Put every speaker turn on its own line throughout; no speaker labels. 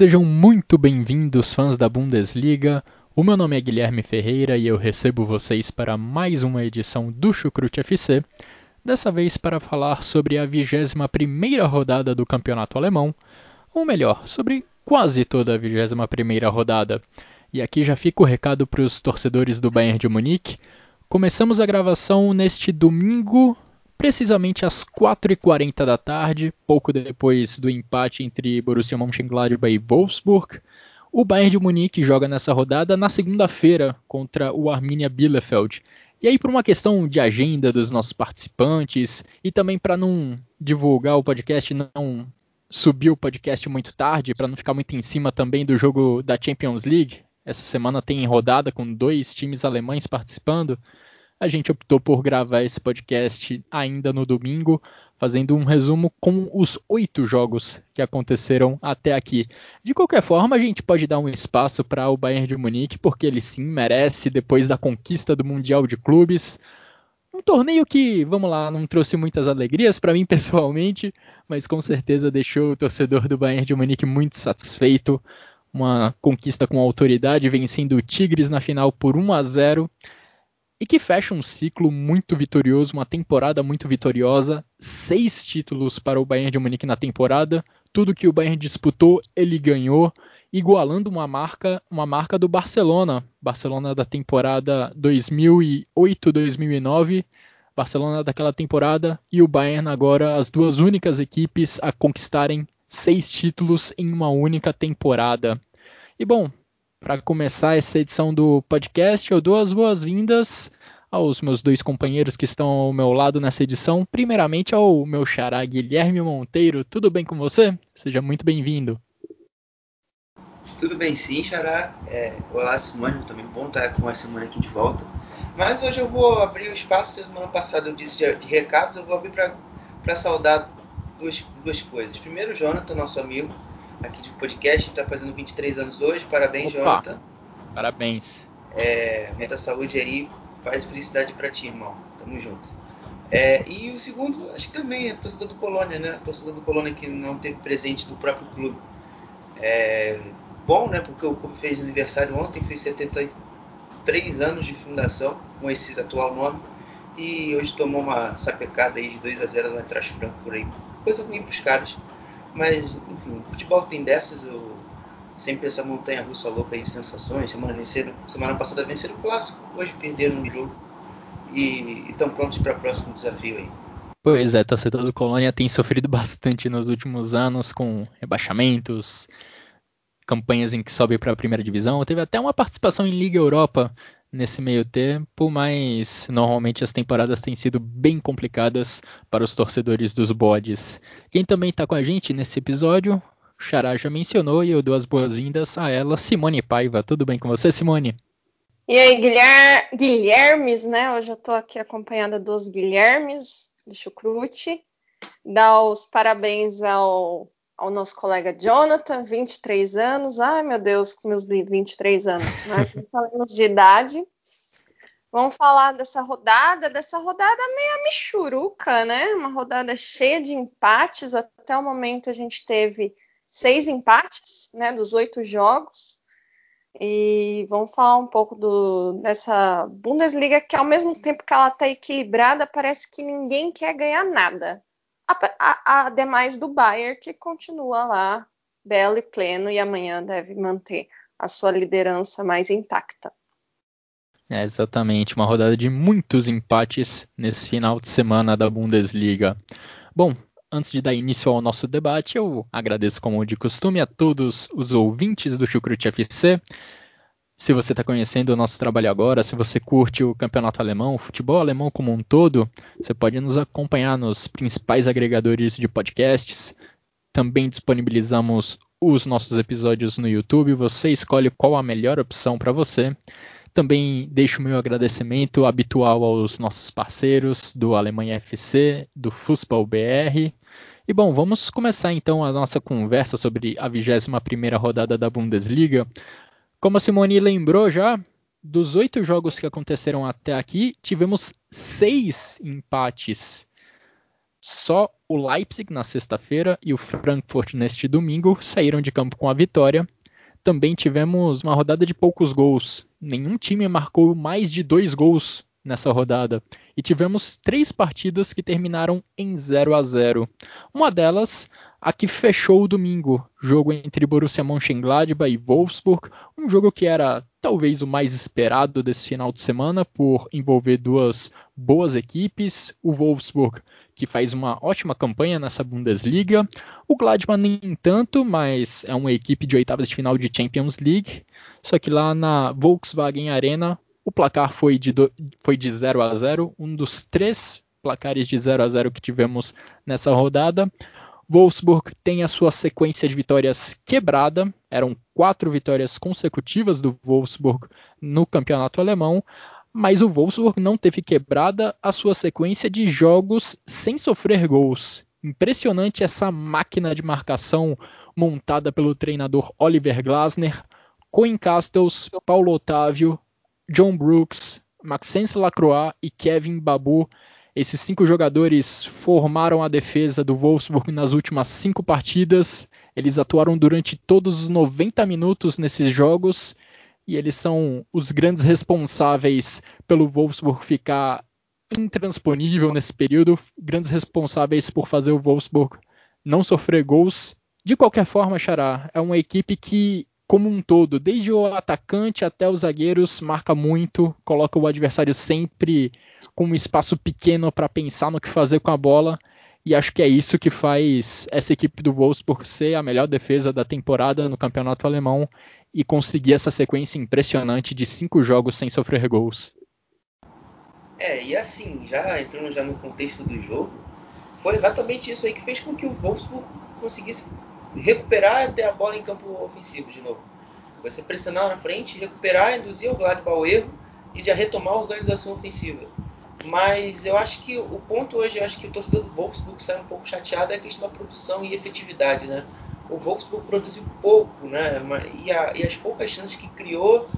Sejam muito bem-vindos, fãs da Bundesliga. O meu nome é Guilherme Ferreira e eu recebo vocês para mais uma edição do Chucrute FC. Dessa vez para falar sobre a 21ª rodada do Campeonato Alemão, ou melhor, sobre quase toda a 21ª rodada. E aqui já fica o recado para os torcedores do Bayern de Munique. Começamos a gravação neste domingo, precisamente às 4h40 da tarde, pouco depois do empate entre Borussia Mönchengladbach e Wolfsburg. O Bayern de Munique joga nessa rodada na segunda-feira contra o Arminia Bielefeld. E aí, por uma questão de agenda dos nossos participantes e também para não divulgar o podcast, não subir o podcast muito tarde, para não ficar muito em cima também do jogo da Champions League. Essa semana tem rodada com dois times alemães participando a gente optou por gravar esse podcast ainda no domingo, fazendo um resumo com os oito jogos que aconteceram até aqui. De qualquer forma, a gente pode dar um espaço para o Bayern de Munique, porque ele sim merece, depois da conquista do Mundial de Clubes. Um torneio que, vamos lá, não trouxe muitas alegrias para mim pessoalmente, mas com certeza deixou o torcedor do Bayern de Munique muito satisfeito. Uma conquista com autoridade, vencendo o Tigres na final por 1 a 0 e que fecha um ciclo muito vitorioso, uma temporada muito vitoriosa, seis títulos para o Bayern de Munique na temporada, tudo que o Bayern disputou ele ganhou, igualando uma marca, uma marca do Barcelona, Barcelona da temporada 2008-2009, Barcelona daquela temporada e o Bayern agora as duas únicas equipes a conquistarem seis títulos em uma única temporada. E bom, para começar essa edição do podcast, eu dou as boas-vindas aos meus dois companheiros que estão ao meu lado nessa edição. Primeiramente ao meu xará Guilherme Monteiro. Tudo bem com você? Seja muito bem-vindo.
Tudo bem sim, xará. É, olá, Simone. Também bom estar com a Simone aqui de volta. Mas hoje eu vou abrir o espaço. Semana passada eu disse de, de recados, eu vou abrir para saudar duas, duas coisas. Primeiro, Jonathan, nosso amigo aqui de podcast, está fazendo 23 anos hoje. Parabéns, Opa, Jonathan.
Parabéns.
É, muita saúde aí, paz e felicidade para ti, irmão. Tamo junto. É, e o segundo, acho que também é torcedor do Colônia, né? Torcedor do Colônia que não teve presente do próprio clube. É, bom, né? Porque o clube fez aniversário ontem, fez 73 anos de fundação com esse atual nome. E hoje tomou uma sapecada aí de 2 a 0 na Trash Franco por aí. Coisa ruim pros caras. Mas, enfim, futebol tem dessas, eu sempre essa montanha russa louca de sensações. Semana, venceram, semana passada venceram o clássico, hoje perderam no jogo e estão prontos para o próximo desafio aí.
Pois é, torcedor do Colônia tem sofrido bastante nos últimos anos com rebaixamentos, campanhas em que sobe para a primeira divisão. Teve até uma participação em Liga Europa nesse meio tempo, mas normalmente as temporadas têm sido bem complicadas para os torcedores dos bodes. Quem também está com a gente nesse episódio, Xará já mencionou e eu dou as boas-vindas a ela, Simone Paiva. Tudo bem com você, Simone?
E aí, Guilher... Guilhermes, né? Hoje eu estou aqui acompanhada dos Guilhermes do Chucrute. Dar os parabéns ao ao nosso colega Jonathan, 23 anos. Ai, meu Deus, com meus 23 anos. Mas não falamos de idade. Vamos falar dessa rodada, dessa rodada meio michuruca, né? Uma rodada cheia de empates. Até o momento a gente teve seis empates, né? Dos oito jogos. E vamos falar um pouco do, dessa Bundesliga que, ao mesmo tempo que ela está equilibrada, parece que ninguém quer ganhar nada ademais do Bayern, que continua lá belo e pleno e amanhã deve manter a sua liderança mais intacta.
É exatamente, uma rodada de muitos empates nesse final de semana da Bundesliga. Bom, antes de dar início ao nosso debate, eu agradeço, como de costume, a todos os ouvintes do Chucrute FC. Se você está conhecendo o nosso trabalho agora, se você curte o campeonato alemão, o futebol alemão como um todo, você pode nos acompanhar nos principais agregadores de podcasts. Também disponibilizamos os nossos episódios no YouTube. Você escolhe qual a melhor opção para você. Também deixo meu agradecimento habitual aos nossos parceiros do Alemanha FC, do Fußball BR. E bom, vamos começar então a nossa conversa sobre a 21ª rodada da Bundesliga. Como a Simone lembrou já, dos oito jogos que aconteceram até aqui, tivemos seis empates. Só o Leipzig na sexta-feira e o Frankfurt neste domingo saíram de campo com a vitória. Também tivemos uma rodada de poucos gols. Nenhum time marcou mais de dois gols nessa rodada. E tivemos três partidas que terminaram em 0 a 0. Uma delas a que fechou o domingo, jogo entre Borussia Mönchengladbach e Wolfsburg, um jogo que era talvez o mais esperado desse final de semana por envolver duas boas equipes, o Wolfsburg que faz uma ótima campanha nessa Bundesliga, o Gladbach nem tanto, mas é uma equipe de oitavas de final de Champions League, só que lá na Volkswagen Arena o placar foi de, do, foi de 0 a 0, um dos três placares de 0 a 0 que tivemos nessa rodada. Wolfsburg tem a sua sequência de vitórias quebrada, eram quatro vitórias consecutivas do Wolfsburg no campeonato alemão, mas o Wolfsburg não teve quebrada a sua sequência de jogos sem sofrer gols. Impressionante essa máquina de marcação montada pelo treinador Oliver Glasner, Coen Castles, Paulo Otávio, John Brooks, Maxence Lacroix e Kevin Babu esses cinco jogadores formaram a defesa do Wolfsburg nas últimas cinco partidas. Eles atuaram durante todos os 90 minutos nesses jogos e eles são os grandes responsáveis pelo Wolfsburg ficar intransponível nesse período, grandes responsáveis por fazer o Wolfsburg não sofrer gols. De qualquer forma, Xará, é uma equipe que, como um todo, desde o atacante até os zagueiros, marca muito, coloca o adversário sempre com um espaço pequeno para pensar no que fazer com a bola. E acho que é isso que faz essa equipe do Wolfsburg ser a melhor defesa da temporada no campeonato alemão e conseguir essa sequência impressionante de cinco jogos sem sofrer gols.
É, e assim, já entrando já no contexto do jogo, foi exatamente isso aí que fez com que o Wolfsburg conseguisse recuperar até a bola em campo ofensivo de novo. Você pressionar na frente, recuperar, induzir o Gladbach ao erro e já retomar a organização ofensiva. Mas eu acho que o ponto hoje, eu acho que o torcedor do Wolfsburg sai um pouco chateado é a questão da produção e efetividade, né? O Wolfsburg produziu pouco, né? E, a, e as poucas chances que criou,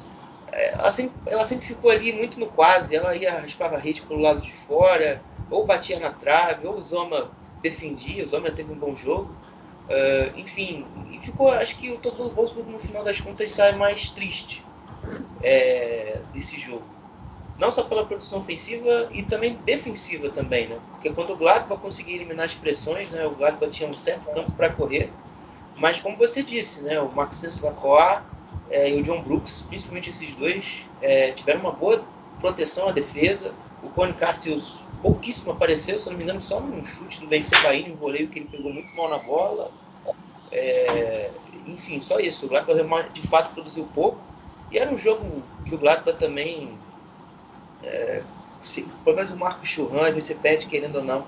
é, ela sempre, ela sempre, ficou ali muito no quase. Ela ia raspava a rede pelo lado de fora, ou batia na trave, ou o Zoma defendia. O Zoma teve um bom jogo. Uh, enfim, e ficou. Acho que o torcedor do Wolfsburg, no final das contas, sai mais triste é, desse jogo não só pela produção ofensiva e também defensiva também, né? Porque quando o Gladbach conseguia eliminar as pressões, né? O Gladbach tinha um certo campo para correr, mas como você disse, né? O Maxence Lacroix é, e o John Brooks, principalmente esses dois, é, tiveram uma boa proteção à defesa. O Cone Castells pouquíssimo apareceu, se não me engano, só num chute do Ben Sebaini, um voleio que ele pegou muito mal na bola. É, enfim, só isso. O Gladbach de fato produziu pouco. E era um jogo que o Gladbach também é, se, pelo menos o Marco Churran, você pede, querendo ou não,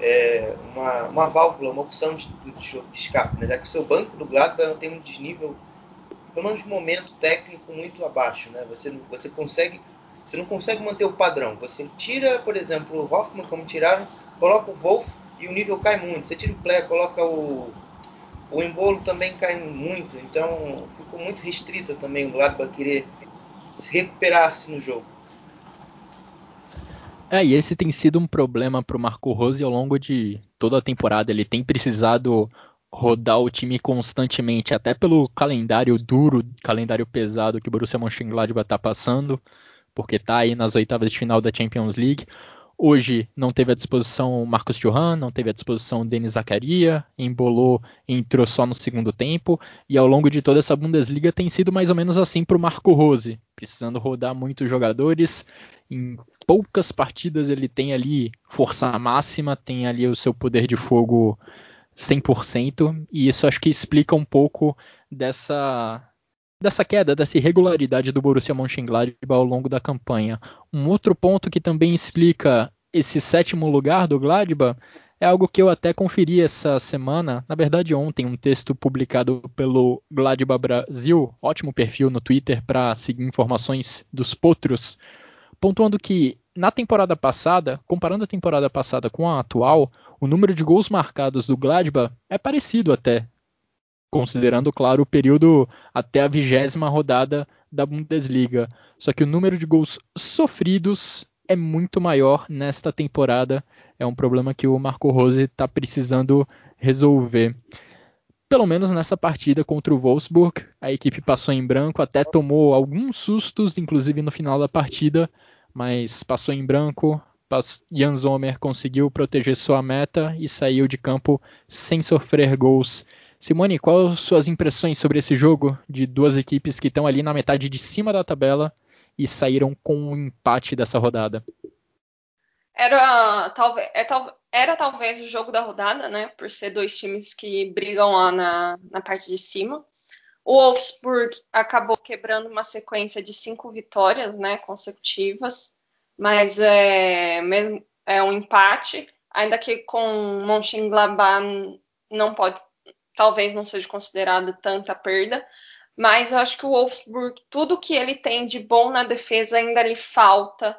é, uma, uma válvula, uma opção de, de, de escape, né? já que o seu banco do Gladbach tem um desnível, pelo menos momento técnico, muito abaixo. Né? Você, você consegue você não consegue manter o padrão. Você tira, por exemplo, o Hoffman, como tiraram, coloca o Wolf e o nível cai muito. Você tira o Play, coloca o, o embolo também cai muito. Então ficou muito restrita também o Gladbach querer recuperar-se no jogo.
É, e esse tem sido um problema para o Marco Rose ao longo de toda a temporada. Ele tem precisado rodar o time constantemente, até pelo calendário duro, calendário pesado que o Borussia Mönchengladbach está passando, porque está aí nas oitavas de final da Champions League. Hoje não teve à disposição o Marcos Thuram, não teve à disposição o Denis Zakaria, embolou, entrou só no segundo tempo, e ao longo de toda essa Bundesliga tem sido mais ou menos assim para o Marco Rose, precisando rodar muitos jogadores, em poucas partidas ele tem ali força máxima, tem ali o seu poder de fogo 100%, e isso acho que explica um pouco dessa dessa queda, dessa irregularidade do Borussia Mönchengladbach ao longo da campanha. Um outro ponto que também explica esse sétimo lugar do Gladbach é algo que eu até conferi essa semana, na verdade ontem, um texto publicado pelo Gladbach Brasil, ótimo perfil no Twitter para seguir informações dos potros, pontuando que na temporada passada, comparando a temporada passada com a atual, o número de gols marcados do Gladbach é parecido até, considerando, claro, o período até a vigésima rodada da Bundesliga. Só que o número de gols sofridos é muito maior nesta temporada. É um problema que o Marco Rose está precisando resolver. Pelo menos nessa partida contra o Wolfsburg, a equipe passou em branco, até tomou alguns sustos, inclusive no final da partida, mas passou em branco. Jan Sommer conseguiu proteger sua meta e saiu de campo sem sofrer gols. Simone, quais suas impressões sobre esse jogo de duas equipes que estão ali na metade de cima da tabela e saíram com um empate dessa rodada?
Era talvez, é, era talvez o jogo da rodada, né? Por ser dois times que brigam lá na, na parte de cima. O Wolfsburg acabou quebrando uma sequência de cinco vitórias, né, consecutivas, mas é mesmo é um empate, ainda que com Mönchengladbach não pode, talvez não seja considerado tanta perda, mas eu acho que o Wolfsburg, tudo que ele tem de bom na defesa ainda lhe falta,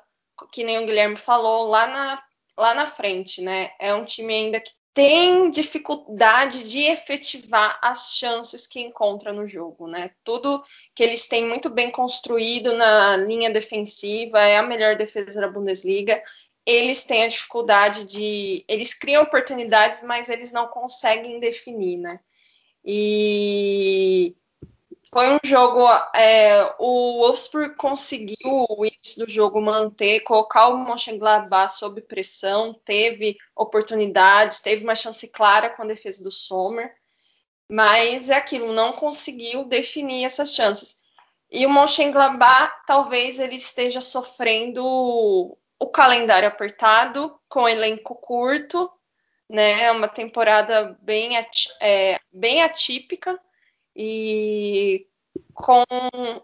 que nem o Guilherme falou lá na lá na frente, né? É um time ainda que tem dificuldade de efetivar as chances que encontra no jogo, né? Tudo que eles têm muito bem construído na linha defensiva, é a melhor defesa da Bundesliga. Eles têm a dificuldade de. Eles criam oportunidades, mas eles não conseguem definir, né? E foi um jogo. É, o Wolfsburg conseguiu o início do jogo manter, colocar o Mönchengladbach sob pressão, teve oportunidades, teve uma chance clara com a defesa do Sommer, mas é aquilo, não conseguiu definir essas chances. E o Mönchengladbach talvez ele esteja sofrendo o calendário apertado, com elenco curto, né? Uma temporada bem, é, bem atípica e com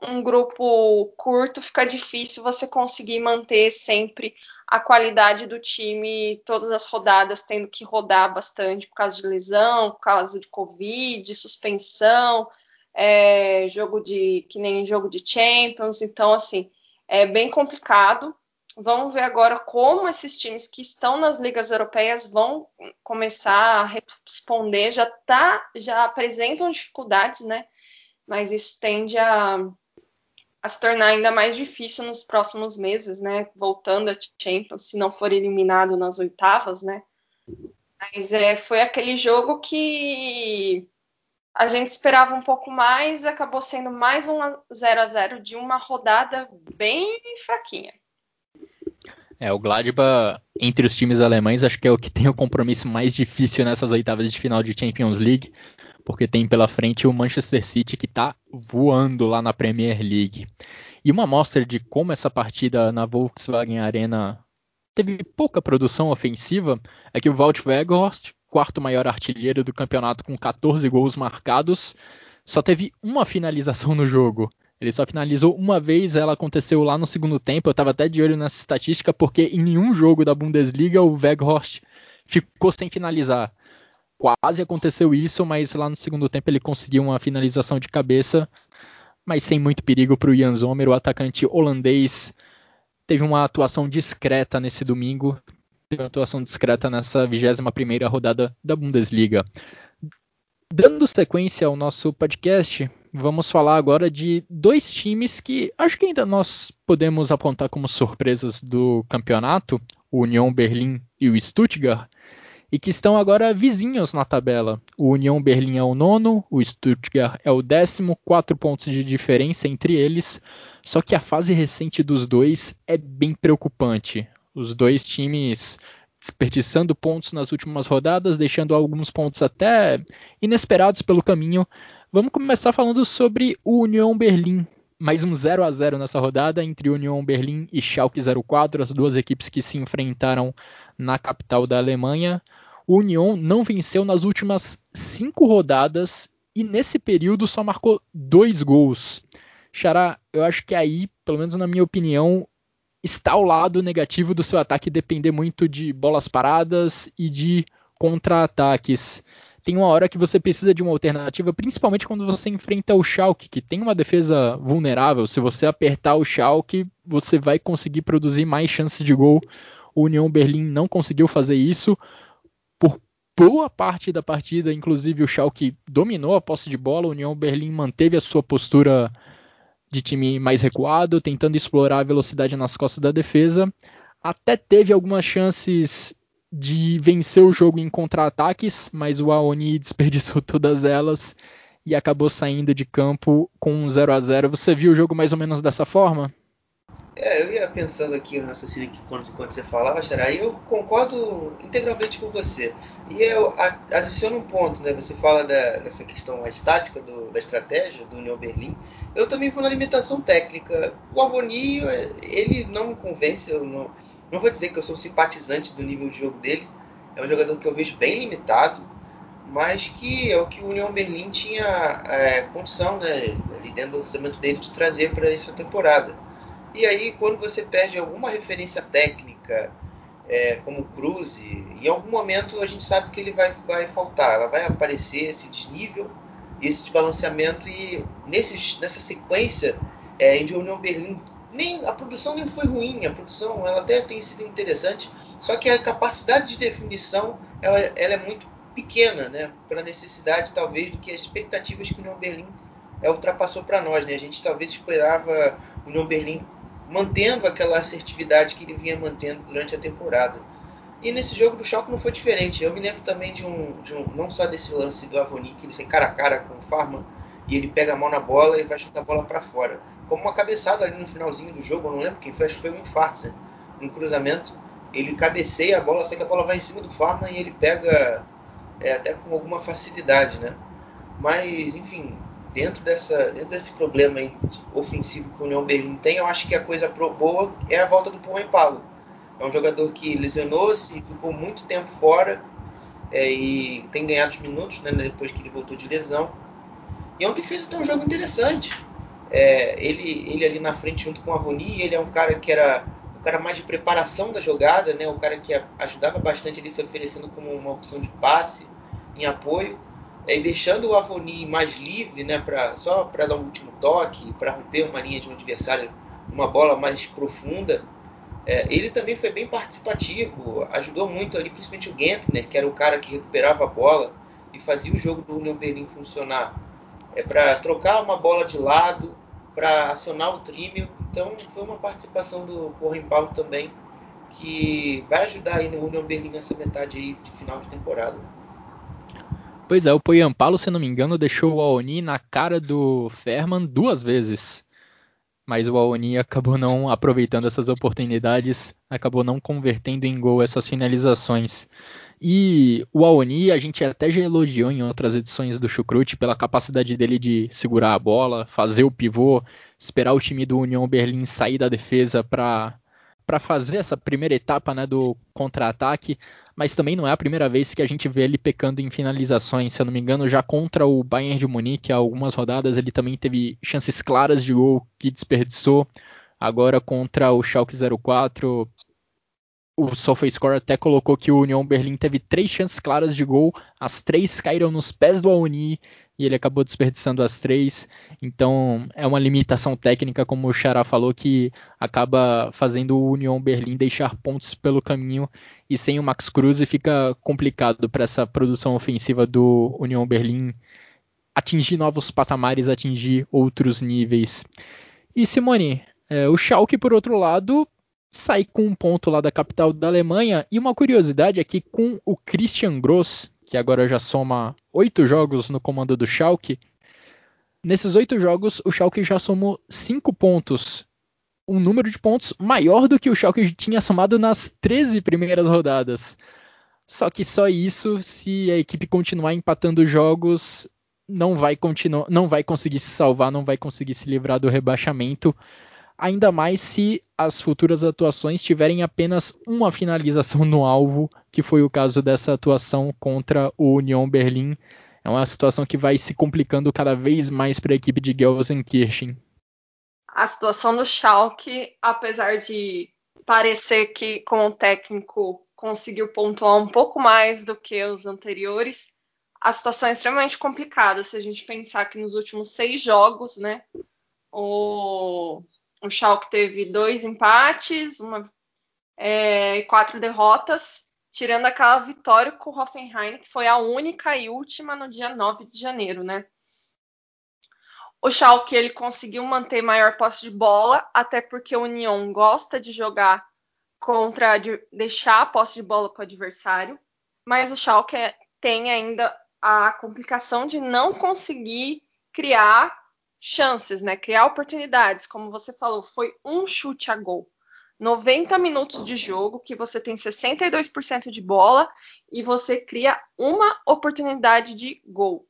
um grupo curto fica difícil você conseguir manter sempre a qualidade do time todas as rodadas tendo que rodar bastante por causa de lesão, por causa de covid, suspensão, é, jogo de que nem jogo de Champions, então assim é bem complicado. Vamos ver agora como esses times que estão nas ligas europeias vão começar a responder. Já tá, já apresentam dificuldades, né? Mas isso tende a, a se tornar ainda mais difícil nos próximos meses, né? Voltando a Champions, se não for eliminado nas oitavas, né? Mas é, foi aquele jogo que a gente esperava um pouco mais, acabou sendo mais um 0 a 0 de uma rodada bem fraquinha.
É, o Gladbach, entre os times alemães, acho que é o que tem o compromisso mais difícil nessas oitavas de final de Champions League, porque tem pela frente o Manchester City que está voando lá na Premier League. E uma amostra de como essa partida na Volkswagen Arena teve pouca produção ofensiva é que o Walt Weghorst, quarto maior artilheiro do campeonato com 14 gols marcados, só teve uma finalização no jogo. Ele só finalizou uma vez, ela aconteceu lá no segundo tempo. Eu estava até de olho nessa estatística, porque em nenhum jogo da Bundesliga o Weghorst ficou sem finalizar. Quase aconteceu isso, mas lá no segundo tempo ele conseguiu uma finalização de cabeça, mas sem muito perigo para o Jan Sommer, o atacante holandês. Teve uma atuação discreta nesse domingo, teve uma atuação discreta nessa 21ª rodada da Bundesliga. Dando sequência ao nosso podcast, vamos falar agora de dois times que acho que ainda nós podemos apontar como surpresas do campeonato, o União Berlim e o Stuttgart, e que estão agora vizinhos na tabela. O União Berlim é o nono, o Stuttgart é o décimo, quatro pontos de diferença entre eles. Só que a fase recente dos dois é bem preocupante. Os dois times desperdiçando pontos nas últimas rodadas, deixando alguns pontos até inesperados pelo caminho. Vamos começar falando sobre o União Berlim. Mais um 0 a 0 nessa rodada entre União Berlim e Schalke 04, as duas equipes que se enfrentaram na capital da Alemanha. O União não venceu nas últimas cinco rodadas e nesse período só marcou dois gols. Xará, eu acho que aí, pelo menos na minha opinião, está o lado negativo do seu ataque depender muito de bolas paradas e de contra-ataques. Tem uma hora que você precisa de uma alternativa, principalmente quando você enfrenta o Schalke, que tem uma defesa vulnerável. Se você apertar o Schalke, você vai conseguir produzir mais chances de gol. O União Berlim não conseguiu fazer isso. Por boa parte da partida, inclusive o Schalke dominou a posse de bola, o União Berlim manteve a sua postura de time mais recuado, tentando explorar a velocidade nas costas da defesa. Até teve algumas chances de vencer o jogo em contra-ataques, mas o Aoni desperdiçou todas elas e acabou saindo de campo com um 0 a 0 Você viu o jogo mais ou menos dessa forma?
É, eu ia pensando aqui o raciocínio aqui quando, quando você falava, e eu concordo integralmente com você. E eu adiciono um ponto, né? Você fala da, dessa questão mais tática do, da estratégia do União Berlim. Eu também vou na limitação técnica. O Avoni, ele não me convence, eu não, não vou dizer que eu sou simpatizante do nível de jogo dele. É um jogador que eu vejo bem limitado, mas que é o que o União Berlim tinha é, condição, né, ali dentro do orçamento dele, de trazer para essa temporada. E aí, quando você perde alguma referência técnica, é, como Cruz, em algum momento a gente sabe que ele vai, vai faltar, ela vai aparecer esse desnível, esse desbalanceamento, e nesse, nessa sequência é, em União Berlim nem a produção nem foi ruim, a produção ela até tem sido interessante, só que a capacidade de definição ela, ela é muito pequena, né, para a necessidade talvez do que as expectativas que o União Berlim é, ultrapassou para nós, né? A gente talvez esperava União Berlim mantendo aquela assertividade que ele vinha mantendo durante a temporada. E nesse jogo do Schalke não foi diferente. Eu me lembro também de um, de um não só desse lance do Avoni que ele sai cara a cara com o Farman e ele pega a mão na bola e vai chutar a bola para fora como uma cabeçada ali no finalzinho do jogo, eu não lembro quem foi, acho que foi o Infarsa, no cruzamento. Ele cabeceia a bola, sei que a bola vai em cima do Farman e ele pega é, até com alguma facilidade, né? Mas, enfim, dentro, dessa, dentro desse problema ofensivo que o União Berlim tem, eu acho que a coisa boa é a volta do Porra Paulo. É um jogador que lesionou-se, ficou muito tempo fora é, e tem ganhado os minutos né, depois que ele voltou de lesão. E ontem fez até um jogo interessante é, ele, ele ali na frente junto com o Avoni, ele é um cara que era o cara mais de preparação da jogada, né? O cara que ajudava bastante ele se oferecendo como uma opção de passe em apoio, é, deixando o Avoni mais livre, né? Pra, só para dar um último toque, para romper uma linha de um adversário, uma bola mais profunda. É, ele também foi bem participativo, ajudou muito ali, principalmente o Gentner, que era o cara que recuperava a bola e fazia o jogo do Union Berlin funcionar. É para trocar uma bola de lado, para acionar o trímio. Então foi uma participação do Corren Paulo também que vai ajudar aí no Union Berlim nessa metade aí de final de temporada.
Pois é, o Poyan Paulo, se não me engano, deixou o Aoni na cara do Ferman duas vezes. Mas o Aoni acabou não aproveitando essas oportunidades, acabou não convertendo em gol essas finalizações. E o Aoni a gente até já elogiou em outras edições do Chucrute pela capacidade dele de segurar a bola, fazer o pivô, esperar o time do União Berlim sair da defesa para para fazer essa primeira etapa né, do contra-ataque, mas também não é a primeira vez que a gente vê ele pecando em finalizações. Se eu não me engano, já contra o Bayern de Munique, há algumas rodadas, ele também teve chances claras de gol que desperdiçou. Agora contra o Schalke 04, o SofaScore até colocou que o União Berlim teve três chances claras de gol, as três caíram nos pés do Aoni e ele acabou desperdiçando as três. Então é uma limitação técnica, como o Xará falou, que acaba fazendo o União Berlim deixar pontos pelo caminho e sem o Max Cruz fica complicado para essa produção ofensiva do União Berlim atingir novos patamares, atingir outros níveis. E Simone, é, o Schalke, por outro lado, sai com um ponto lá da capital da Alemanha. E uma curiosidade é que com o Christian Gross, que agora já soma oito jogos no comando do Schalke, nesses oito jogos o Schalke já somou cinco pontos. Um número de pontos maior do que o Schalke tinha somado nas 13 primeiras rodadas. Só que só isso, se a equipe continuar empatando jogos, não vai continuar, não vai conseguir se salvar, não vai conseguir se livrar do rebaixamento ainda mais se as futuras atuações tiverem apenas uma finalização no alvo, que foi o caso dessa atuação contra o Union Berlim. É uma situação que vai se complicando cada vez mais para a equipe de Gelsenkirchen.
A situação do Schalke, apesar de parecer que com o técnico conseguiu pontuar um pouco mais do que os anteriores, a situação é extremamente complicada. Se a gente pensar que nos últimos seis jogos, né, o, o Schalke teve dois empates, uma, é, quatro derrotas, tirando aquela vitória com o Hoffenheim, que foi a única e última no dia 9 de janeiro, né? O Schalke ele conseguiu manter maior posse de bola, até porque o Union gosta de jogar contra de deixar a posse de bola para o adversário, mas o Schalke tem ainda a complicação de não conseguir criar chances, né? Criar oportunidades, como você falou, foi um chute a gol. 90 minutos de jogo que você tem 62% de bola e você cria uma oportunidade de gol.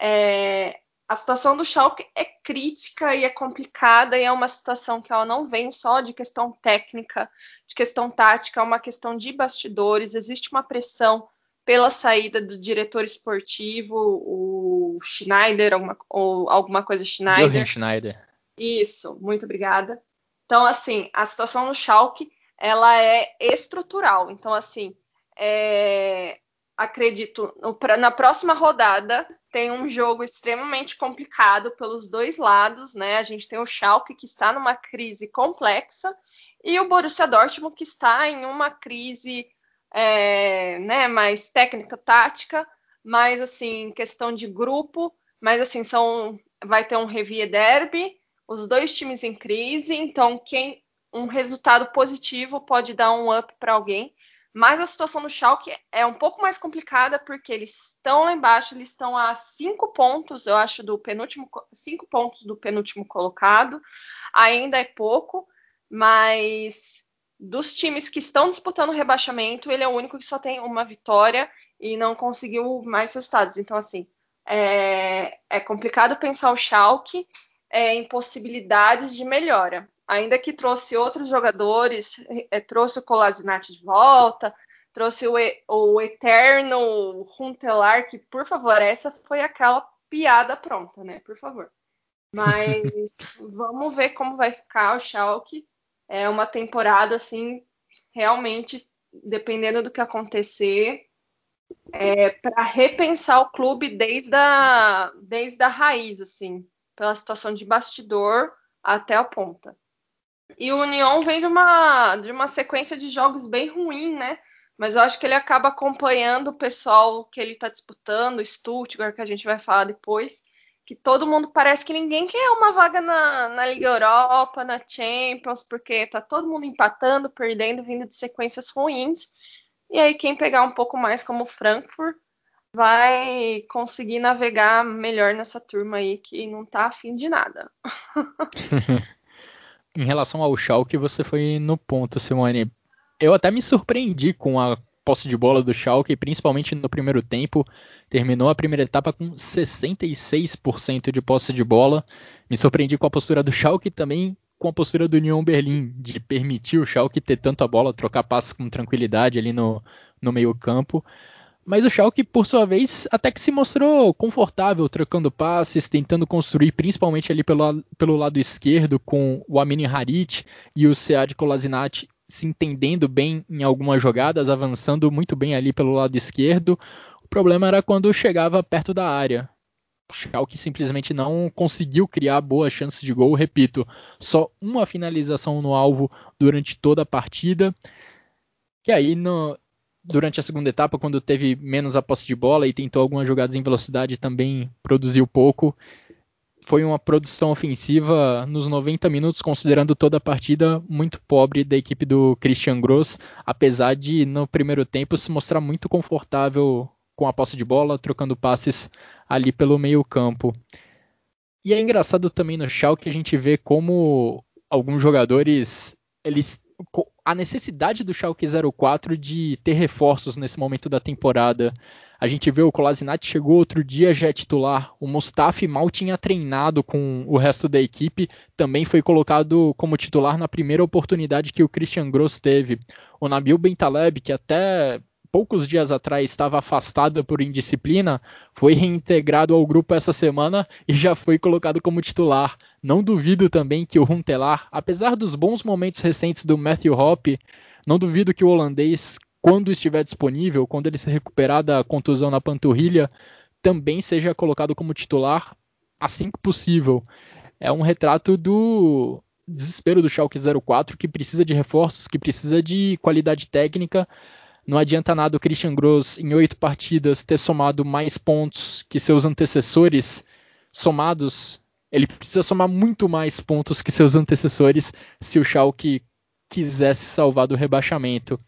É, a situação do Schalke é crítica e é complicada e é uma situação que ela não vem só de questão técnica, de questão tática, é uma questão de bastidores, existe uma pressão pela saída do diretor esportivo, o Schneider, alguma, ou alguma coisa Schneider.
Wilhelm Schneider.
Isso, muito obrigada. Então, assim, a situação no Schalke, ela é estrutural. Então, assim, é, acredito, na próxima rodada tem um jogo extremamente complicado pelos dois lados, né? A gente tem o Schalke que está numa crise complexa e o Borussia Dortmund que está em uma crise é, né, mais técnica, tática, mais assim, questão de grupo, mas assim, são vai ter um Revie Derby, os dois times em crise, então quem um resultado positivo pode dar um up para alguém. Mas a situação do Schalke é um pouco mais complicada porque eles estão lá embaixo, eles estão a cinco pontos, eu acho, do penúltimo, cinco pontos do penúltimo colocado. Ainda é pouco, mas dos times que estão disputando o rebaixamento, ele é o único que só tem uma vitória e não conseguiu mais resultados. Então, assim, é, é complicado pensar o Schalke é, em possibilidades de melhora. Ainda que trouxe outros jogadores, é, trouxe o Colasinati de volta, trouxe o, o eterno Runtelar, que, por favor, essa foi aquela piada pronta, né? Por favor. Mas vamos ver como vai ficar o Schalke é uma temporada assim, realmente, dependendo do que acontecer, é, para repensar o clube desde a, desde a raiz, assim, pela situação de bastidor até a ponta. E o União vem de uma, de uma sequência de jogos bem ruim, né? Mas eu acho que ele acaba acompanhando o pessoal que ele está disputando, o Stuttgart, que a gente vai falar depois que todo mundo parece que ninguém quer uma vaga na, na Liga Europa, na Champions, porque tá todo mundo empatando, perdendo, vindo de sequências ruins. E aí quem pegar um pouco mais como Frankfurt vai conseguir navegar melhor nessa turma aí que não tá afim de nada.
em relação ao Schalke, você foi no ponto, Simone. Eu até me surpreendi com a posse de bola do Schalke, principalmente no primeiro tempo. Terminou a primeira etapa com 66% de posse de bola. Me surpreendi com a postura do Schalke também com a postura do Union Berlim, de permitir o Schalke ter tanta bola, trocar passes com tranquilidade ali no, no meio campo. Mas o Schalke, por sua vez, até que se mostrou confortável trocando passes, tentando construir, principalmente ali pelo, pelo lado esquerdo, com o Amini Harit e o Sead Kolasinac se entendendo bem em algumas jogadas, avançando muito bem ali pelo lado esquerdo. O problema era quando chegava perto da área. O Schalke simplesmente não conseguiu criar boas chances de gol. Repito, só uma finalização no alvo durante toda a partida. E aí, no, durante a segunda etapa, quando teve menos a posse de bola e tentou algumas jogadas em velocidade, também produziu pouco foi uma produção ofensiva nos 90 minutos, considerando toda a partida, muito pobre da equipe do Christian Gross, apesar de no primeiro tempo se mostrar muito confortável com a posse de bola, trocando passes ali pelo meio campo. E é engraçado também no Schalke a gente vê como alguns jogadores eles a necessidade do Schalke 04 de ter reforços nesse momento da temporada. A gente vê o Kolasinac chegou outro dia já é titular. O Mustafi mal tinha treinado com o resto da equipe, também foi colocado como titular na primeira oportunidade que o Christian Gross teve. O Nabil Bentaleb, que até poucos dias atrás estava afastado por indisciplina, foi reintegrado ao grupo essa semana e já foi colocado como titular. Não duvido também que o Runtelar, apesar dos bons momentos recentes do Matthew Hoppe, não duvido que o holandês, quando estiver disponível, quando ele se recuperar da contusão na panturrilha, também seja colocado como titular assim que possível. É um retrato do desespero do Schalke 04 que precisa de reforços, que precisa de qualidade técnica. Não adianta nada o Christian Gross em oito partidas ter somado mais pontos que seus antecessores somados. Ele precisa somar muito mais pontos que seus antecessores se o Schalke quisesse salvar do rebaixamento.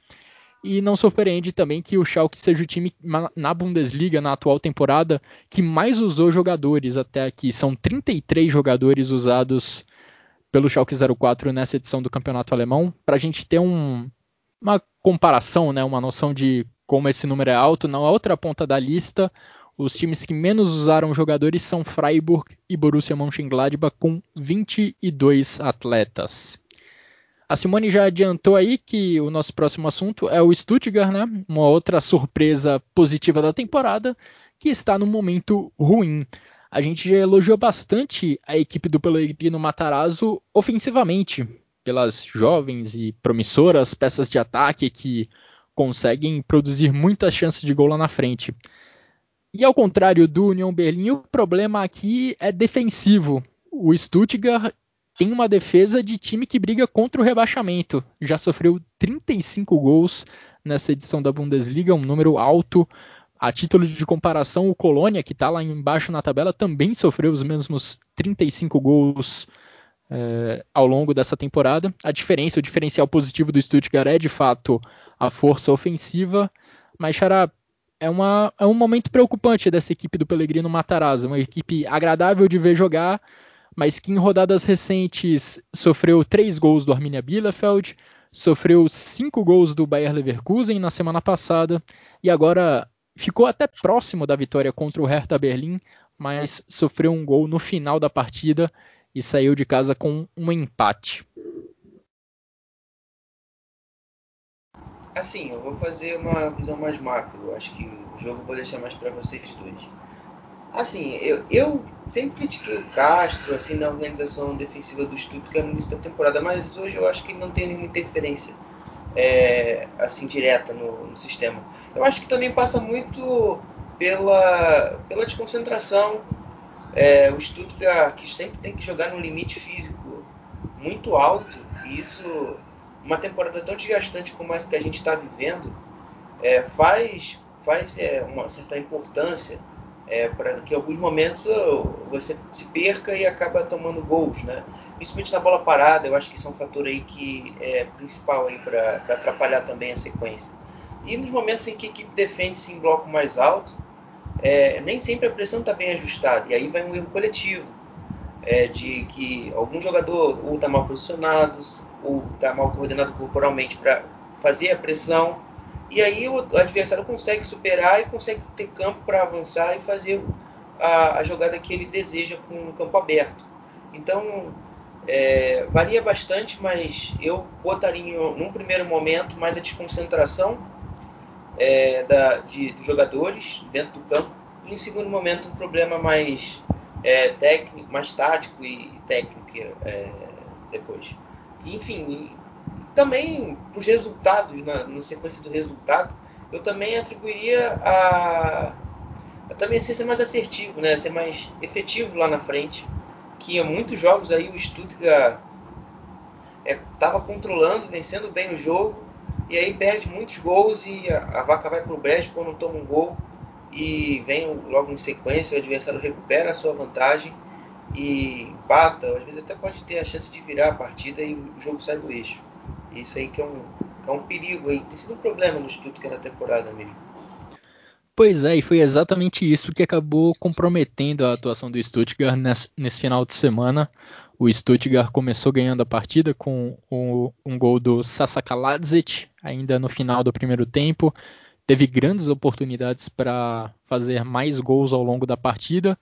E não surpreende também que o Schalke seja o time na Bundesliga, na atual temporada, que mais usou jogadores até aqui. São 33 jogadores usados pelo Schalke 04 nessa edição do campeonato alemão. Para a gente ter um, uma comparação, né, uma noção de como esse número é alto, na outra ponta da lista, os times que menos usaram jogadores são Freiburg e Borussia Mönchengladbach com 22 atletas. A Simone já adiantou aí que o nosso próximo assunto é o Stuttgart, né? Uma outra surpresa positiva da temporada que está no momento ruim. A gente já elogiou bastante a equipe do Pellegrino Matarazzo ofensivamente, pelas jovens e promissoras peças de ataque que conseguem produzir muitas chances de gol lá na frente. E ao contrário do Union Berlim, o problema aqui é defensivo. O Stuttgart tem uma defesa de time que briga contra o rebaixamento. Já sofreu 35 gols nessa edição da Bundesliga, um número alto. A título de comparação, o Colônia, que está lá embaixo na tabela, também sofreu os mesmos 35 gols é, ao longo dessa temporada. A diferença, o diferencial positivo do Stuttgart é de fato a força ofensiva, mas Xará, é, uma, é um momento preocupante dessa equipe do Pellegrino Matarazzo, uma equipe agradável de ver jogar, mas que em rodadas recentes sofreu três gols do Arminia Bielefeld, sofreu cinco gols do Bayer Leverkusen na semana passada e agora ficou até próximo da vitória contra o Hertha Berlim, mas sofreu um gol no final da partida e saiu de casa com um empate.
Assim, eu vou fazer uma visão mais macro. Acho que o jogo vou deixar mais para vocês dois. Assim, eu, eu sempre critiquei o Castro assim na organização defensiva do Stuttgart no início da temporada, mas hoje eu acho que ele não tem nenhuma interferência é, assim direta no, no, sistema. Eu acho que também passa muito pela, pela desconcentração. É, o Stuttgart que sempre tem que jogar no limite físico muito alto e isso uma temporada tão desgastante como essa que a gente está vivendo é, faz faz é, uma certa importância é, para que em alguns momentos você se perca e acaba tomando gols, né? Principalmente na bola parada, eu acho que isso é um fator aí que é principal aí para atrapalhar também a sequência. E nos momentos em que a equipe defende-se em bloco mais alto, é, nem sempre a pressão está bem ajustada, e aí vai um erro coletivo, é, de que algum jogador ou está mal posicionado, ou está mal coordenado corporalmente para fazer a pressão, e aí o adversário consegue superar e consegue ter campo para avançar e fazer a, a, jogada que ele deseja com o campo aberto. Então, é, varia bastante, mas eu botaria num primeiro momento mais a desconcentração é, da, de, dos jogadores dentro do campo e em segundo momento um problema mais é, técnico, mais tático e técnico é, depois. Enfim, também os resultados, na, na, sequência do resultado, eu também atribuiria a, a também ser mais assertivo, né? ser mais efetivo lá na frente. Que em muitos jogos aí o Stuttgart estava é, controlando, vencendo bem o jogo, e aí perde muitos gols e a, a vaca vai para o brejo quando toma um gol e vem logo em sequência, o adversário recupera a sua vantagem e empata, às vezes até pode ter a chance de virar a partida e o jogo sai do eixo. Isso aí que é um, que é um perigo aí. Tem sido um problema no Stuttgart na temporada mesmo.
Pois é, e foi exatamente isso que acabou comprometendo a atuação do Stuttgart nesse, nesse final de semana. O Stuttgart começou ganhando a partida com o, um gol do Sasaka ainda no final do primeiro tempo. Teve grandes oportunidades para fazer mais gols ao longo da partida.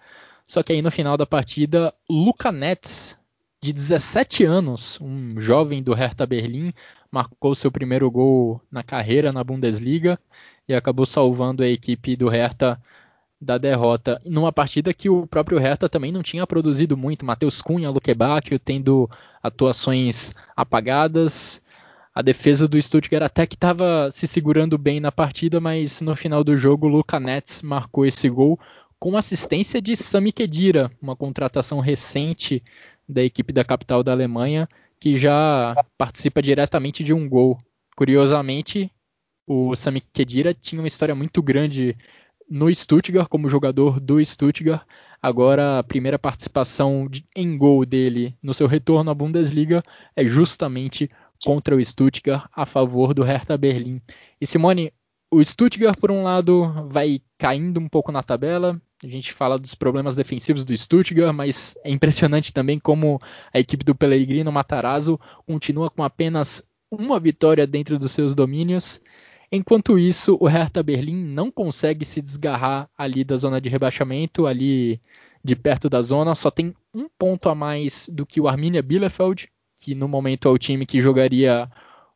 Só que aí no final da partida, Luca Netz de 17 anos, um jovem do Hertha Berlim, marcou seu primeiro gol na carreira na Bundesliga e acabou salvando a equipe do Hertha da derrota. Numa partida que o próprio Hertha também não tinha produzido muito. Matheus Cunha, Luque Bacchio tendo atuações apagadas. A defesa do Stuttgart até que estava se segurando bem na partida, mas no final do jogo o Luca Netz marcou esse gol com assistência de Sami Khedira, uma contratação recente da equipe da capital da Alemanha, que já participa diretamente de um gol. Curiosamente, o Sami Khedira tinha uma história muito grande no Stuttgart, como jogador do Stuttgart. Agora, a primeira participação em gol dele no seu retorno à Bundesliga é justamente contra o Stuttgart, a favor do Hertha Berlim. E Simone, o Stuttgart, por um lado, vai caindo um pouco na tabela. A gente fala dos problemas defensivos do Stuttgart, mas é impressionante também como a equipe do Pellegrino Matarazzo continua com apenas uma vitória dentro dos seus domínios. Enquanto isso, o Hertha Berlim não consegue se desgarrar ali da zona de rebaixamento, ali de perto da zona, só tem um ponto a mais do que o Arminia Bielefeld, que no momento é o time que jogaria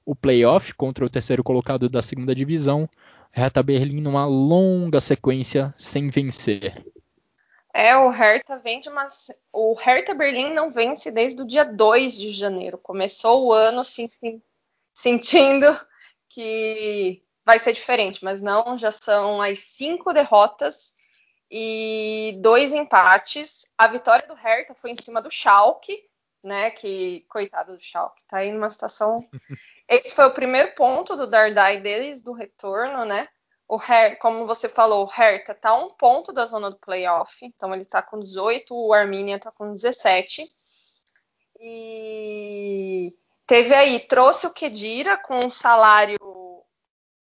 o playoff contra o terceiro colocado da segunda divisão. Hertha Berlim numa longa sequência sem vencer.
É, o Hertha vem de uma. O Hertha Berlim não vence desde o dia 2 de janeiro. Começou o ano sentindo que vai ser diferente, mas não, já são as cinco derrotas e dois empates. A vitória do Hertha foi em cima do Schalke, né? Que coitado do Schalke, tá aí numa situação. Esse foi o primeiro ponto do Dardai deles do retorno, né? O Her, como você falou, o Hertha tá um ponto da zona do playoff, então ele tá com 18, o Arminia tá com 17. E teve aí, trouxe o Kedira com um salário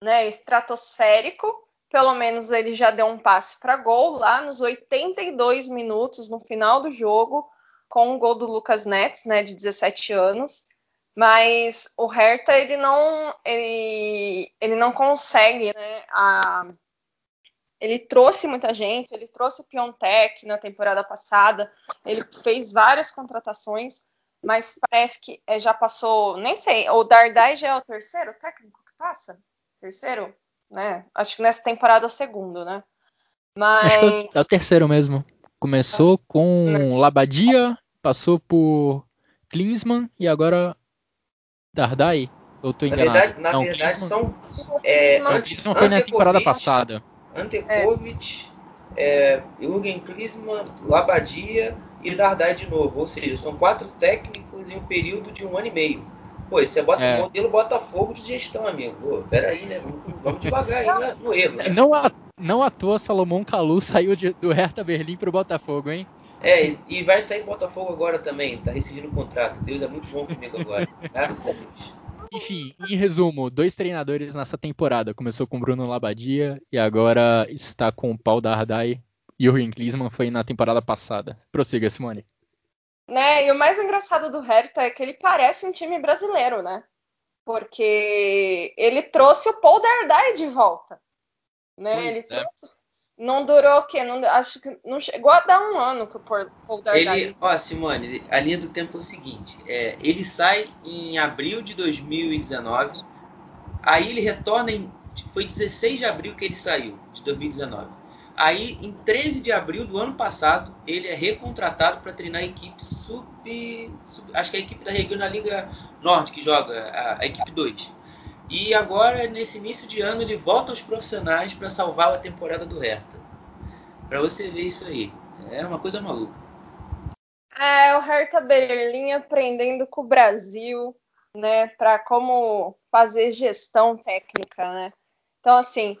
né, estratosférico. Pelo menos ele já deu um passe para gol lá nos 82 minutos no final do jogo, com o gol do Lucas Nets, né, de 17 anos. Mas o Hertha ele não ele, ele não consegue, né, a, ele trouxe muita gente, ele trouxe o Piontek na temporada passada, ele fez várias contratações, mas parece que é, já passou, nem sei, o Dardai já é o terceiro técnico que passa? terceiro, né? Acho que nessa temporada é o segundo, né?
Mas... Acho que é o terceiro mesmo. Começou com né? Labadia, passou por Klinsmann e agora Dardai. Eu tô enganado.
Na verdade, na
Não,
verdade
Klinsmann...
são. É,
Não, Klinsmann foi na temporada passada.
Antekovic, é. Jürgen Klinsmann, Labadia e Dardai de novo. Ou seja, são quatro técnicos em um período de um ano e meio. Pô, você bota é. modelo Botafogo de gestão, amigo. Pô, peraí, né? Vamos, devagar aí no erro. Né?
Não, não à toa Salomão Calu saiu de, do Hertha Berlim pro Botafogo, hein?
É, e vai sair Botafogo agora também, tá rescindindo o contrato. Deus é muito bom comigo agora. Graças a Deus.
Enfim, em resumo, dois treinadores nessa temporada. Começou com Bruno Labadia e agora está com o Paul Dardai. E o Jürgen Klinsmann foi na temporada passada. Prossiga, Simone.
Né? E o mais engraçado do Hertha é que ele parece um time brasileiro, né? Porque ele trouxe o Paul Dardai de volta. Né? Pois ele é. trouxe... Não durou o quê? Não, acho que não chegou a dar um ano que o Paul Dardai.
Ele, ó, Simone, a linha do tempo é o seguinte: é, ele sai em abril de 2019, aí ele retorna em. Foi 16 de abril que ele saiu, de 2019. Aí, em 13 de abril do ano passado, ele é recontratado para treinar a equipe sub, sub, Acho que é a equipe da Regional Liga Norte que joga, a, a equipe 2. E agora, nesse início de ano, ele volta aos profissionais para salvar a temporada do Hertha. Para você ver isso aí. É uma coisa maluca.
É, o Hertha Berlim aprendendo com o Brasil, né, para como fazer gestão técnica, né? Então, assim,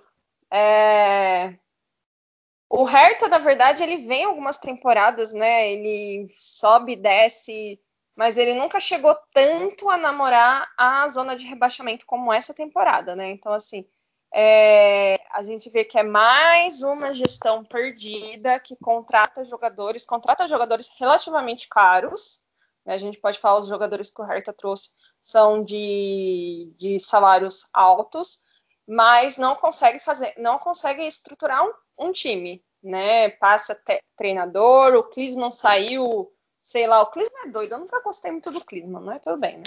é, o Hertha, na verdade, ele vem algumas temporadas, né? Ele sobe, desce, mas ele nunca chegou tanto a namorar a zona de rebaixamento como essa temporada, né? Então, assim, é, a gente vê que é mais uma gestão perdida que contrata jogadores, contrata jogadores relativamente caros. Né? A gente pode falar os jogadores que o Hertha trouxe são de, de salários altos, mas não consegue fazer, não consegue estruturar um, um time, né? Passa treinador, o Klinsmann saiu, sei lá, o Klinsmann é doido, eu nunca gostei muito do Klinsmann, mas tudo bem, né?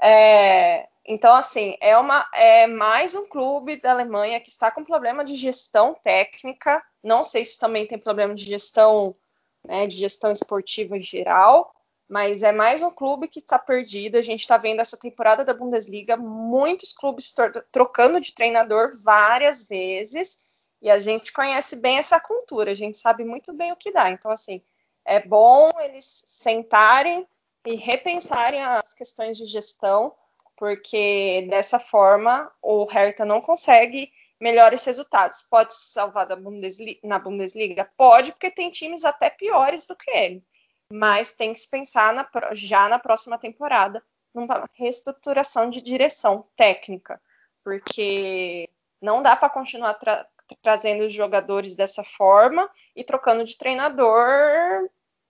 É, Então, assim, é, uma, é mais um clube da Alemanha que está com problema de gestão técnica. Não sei se também tem problema de gestão, né, de gestão esportiva em geral, mas é mais um clube que está perdido. A gente está vendo essa temporada da Bundesliga muitos clubes trocando de treinador várias vezes e a gente conhece bem essa cultura, a gente sabe muito bem o que dá. Então, assim, é bom eles sentarem e repensarem as questões de gestão, porque dessa forma o Hertha não consegue melhores resultados. Pode se salvar Bundesliga, na Bundesliga? Pode, porque tem times até piores do que ele mas tem que se pensar na, já na próxima temporada numa reestruturação de direção técnica, porque não dá para continuar tra trazendo os jogadores dessa forma e trocando de treinador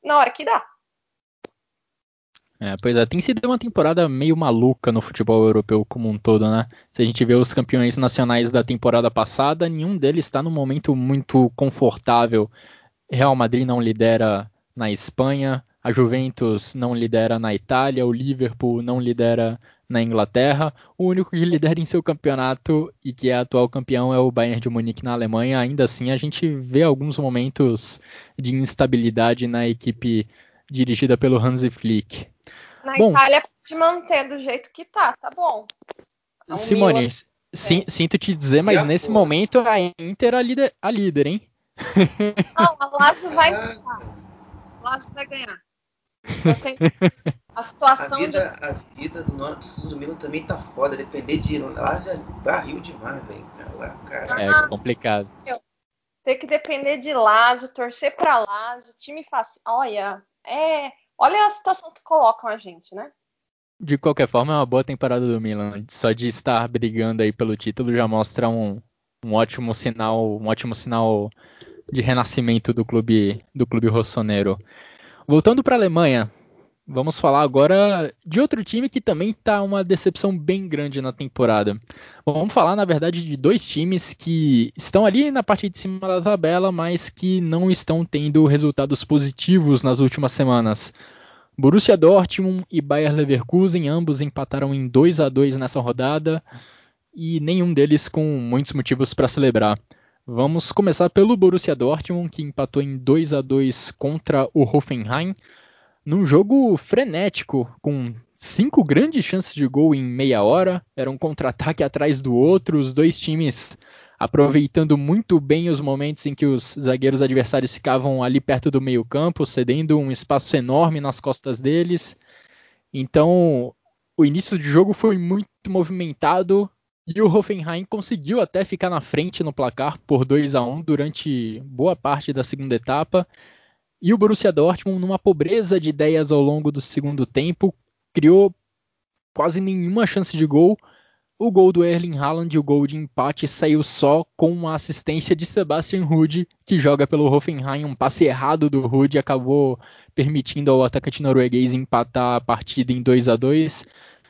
na hora que dá.
É, pois é, tem sido uma temporada meio maluca no futebol europeu como um todo, né? Se a gente vê os campeões nacionais da temporada passada, nenhum deles está num momento muito confortável. Real Madrid não lidera na Espanha, a Juventus não lidera na Itália, o Liverpool não lidera na Inglaterra. O único que lidera em seu campeonato e que é atual campeão é o Bayern de Munique na Alemanha. Ainda assim, a gente vê alguns momentos de instabilidade na equipe dirigida pelo Hansi Flick.
Na bom, Itália pode manter do jeito que tá, tá bom.
É Simone, Milan... sim, sinto te dizer, mas nesse momento a Inter é a líder, a líder hein?
Não, a Lazio vai Lazio vai ganhar. A situação
a vida, de... a vida do nosso do Milan também tá foda. Depender de Lazio é barril demais, velho.
É complicado.
Ter que depender de Lazio, torcer pra Lazio, time fácil. Olha, é. Olha a situação que colocam a gente, né?
De qualquer forma, é uma boa temporada do Milan. Só de estar brigando aí pelo título já mostra um, um ótimo sinal, um ótimo sinal de renascimento do clube do clube rossonero. Voltando para a Alemanha, vamos falar agora de outro time que também está uma decepção bem grande na temporada. Vamos falar na verdade de dois times que estão ali na parte de cima da tabela, mas que não estão tendo resultados positivos nas últimas semanas. Borussia Dortmund e Bayer Leverkusen ambos empataram em 2 a 2 nessa rodada e nenhum deles com muitos motivos para celebrar. Vamos começar pelo Borussia Dortmund, que empatou em 2 a 2 contra o Hoffenheim, num jogo frenético, com cinco grandes chances de gol em meia hora. Era um contra-ataque atrás do outro, os dois times aproveitando muito bem os momentos em que os zagueiros adversários ficavam ali perto do meio-campo, cedendo um espaço enorme nas costas deles. Então, o início do jogo foi muito movimentado, e o Hoffenheim conseguiu até ficar na frente no placar por 2 a 1 durante boa parte da segunda etapa. E o Borussia Dortmund, numa pobreza de ideias ao longo do segundo tempo, criou quase nenhuma chance de gol. O gol do Erling Haaland o gol de empate saiu só com uma assistência de Sebastian Rude, que joga pelo Hoffenheim. Um passe errado do Rude acabou permitindo ao atacante norueguês empatar a partida em 2 a 2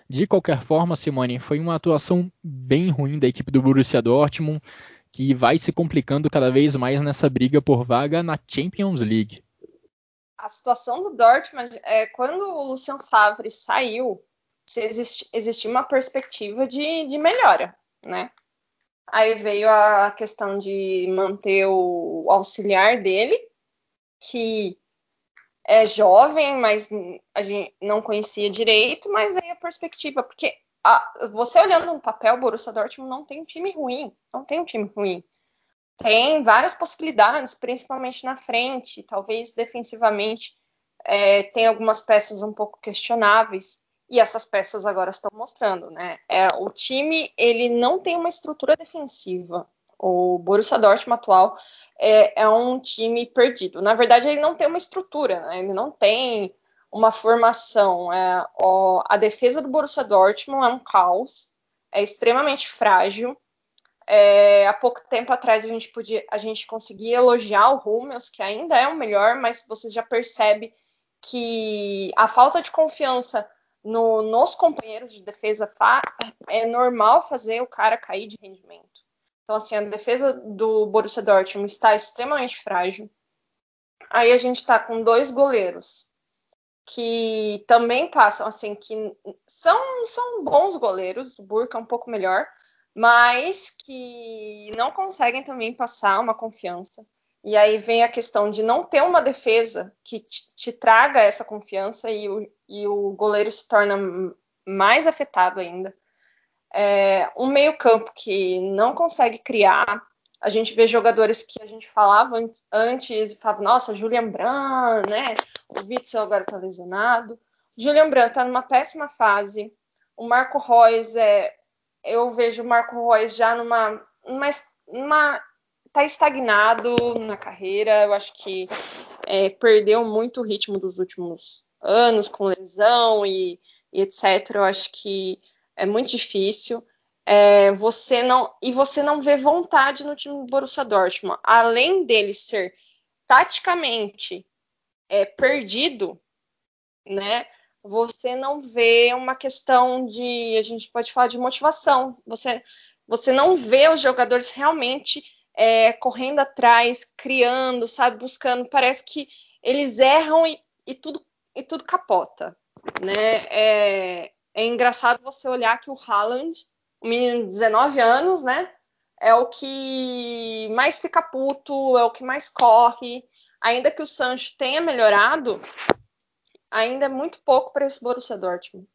de qualquer forma, Simone, foi uma atuação bem ruim da equipe do Borussia Dortmund, que vai se complicando cada vez mais nessa briga por vaga na Champions League.
A situação do Dortmund é quando o Lucian Favre saiu, existia uma perspectiva de, de melhora, né? Aí veio a questão de manter o auxiliar dele, que é jovem, mas a gente não conhecia direito, mas veio a perspectiva, porque a, você olhando no papel, o Borussia Dortmund não tem um time ruim, não tem um time ruim. Tem várias possibilidades, principalmente na frente, talvez defensivamente é, tem algumas peças um pouco questionáveis, e essas peças agora estão mostrando, né? É, o time ele não tem uma estrutura defensiva. O Borussia Dortmund atual é, é, um time perdido. Na verdade, ele não tem uma estrutura, né? ele não tem uma formação. É, ó, a defesa do Borussia Dortmund é um caos, é extremamente frágil. É, há pouco tempo atrás a gente podia, a gente conseguia elogiar o Hummels, que ainda é o melhor, mas você já percebe que a falta de confiança no, nos companheiros de defesa é normal fazer o cara cair de rendimento. Então, assim, a defesa do Borussia Dortmund está extremamente frágil. Aí a gente está com dois goleiros que também passam, assim, que são, são bons goleiros, o Burke é um pouco melhor, mas que não conseguem também passar uma confiança. E aí vem a questão de não ter uma defesa que te, te traga essa confiança e o, e o, goleiro se torna mais afetado ainda. É, um meio-campo que não consegue criar. A gente vê jogadores que a gente falava antes e falava, nossa, Julian Brand, né? O Witzel agora tá lesionado. Julian Brand tá numa péssima fase. O Marco Reus é. Eu vejo o Marco Reus já numa, numa, numa tá estagnado na carreira. Eu acho que é, perdeu muito o ritmo dos últimos anos com lesão e, e, etc. Eu acho que é muito difícil. É, você não e você não vê vontade no time do Borussia Dortmund, além dele ser taticamente é, perdido, né? Você não vê uma questão de a gente pode falar de motivação. Você você não vê os jogadores realmente é, correndo atrás, criando, sabe, buscando. Parece que eles erram e, e tudo, e tudo capota. Né? É, é engraçado você olhar que o Haaland, um menino de 19 anos, né? É o que mais fica puto, é o que mais corre. Ainda que o Sancho tenha melhorado, ainda é muito pouco para esse Borussia Dortmund.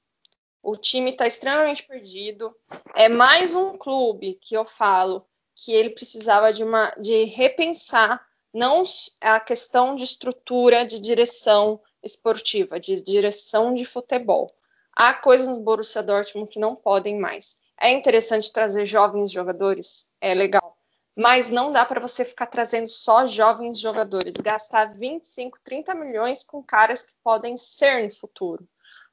O time está extremamente perdido. É mais um clube que eu falo que ele precisava de, uma, de repensar não a questão de estrutura de direção esportiva, de direção de futebol. Há coisas no Borussia Dortmund que não podem mais. É interessante trazer jovens jogadores, é legal, mas não dá para você ficar trazendo só jovens jogadores, gastar 25, 30 milhões com caras que podem ser no futuro,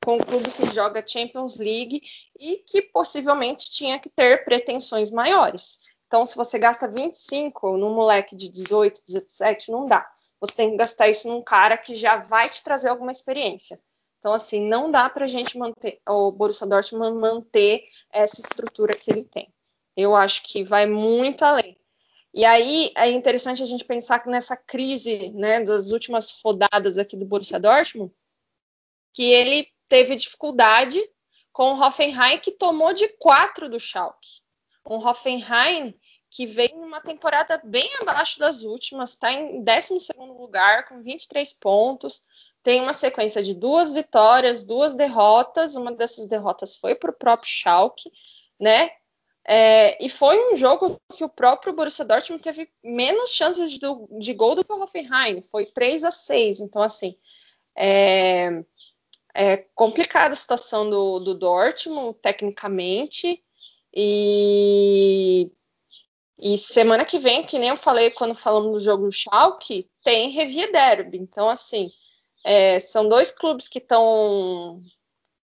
com um clube que joga Champions League e que possivelmente tinha que ter pretensões maiores. Então, se você gasta 25 num moleque de 18, 17, não dá. Você tem que gastar isso num cara que já vai te trazer alguma experiência. Então, assim, não dá para a gente manter, o Borussia Dortmund manter essa estrutura que ele tem. Eu acho que vai muito além. E aí é interessante a gente pensar que nessa crise, né, das últimas rodadas aqui do Borussia Dortmund, que ele teve dificuldade com o Hoffenheim, que tomou de quatro do Schalke um Hoffenheim que veio numa temporada bem abaixo das últimas, está em 12 lugar, com 23 pontos. Tem uma sequência de duas vitórias, duas derrotas. Uma dessas derrotas foi para o próprio Schalke, né? É, e foi um jogo que o próprio Borussia Dortmund teve menos chances de, de gol do que o Hoffenheim. Foi 3 a 6. Então, assim, é, é complicada a situação do, do Dortmund, tecnicamente. E, e semana que vem, que nem eu falei quando falamos do jogo do Schalke, tem Revia Derby. Então, assim, é, são dois clubes que estão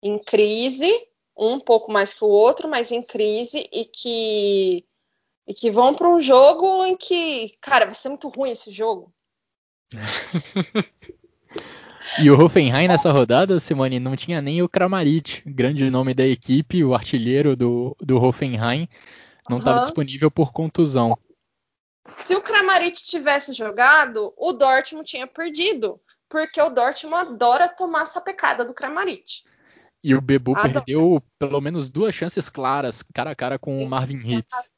em crise, um pouco mais que o outro, mas em crise e que, e que vão para um jogo em que, cara, vai ser muito ruim esse jogo.
E o Hoffenheim nessa rodada, Simone, não tinha nem o Kramaric, grande nome da equipe, o artilheiro do, do Hoffenheim, não estava uhum. disponível por contusão.
Se o Kramaric tivesse jogado, o Dortmund tinha perdido, porque o Dortmund adora tomar essa pecada do Kramaric.
E o Bebu Adoro. perdeu pelo menos duas chances claras, cara a cara com o Marvin Hitz.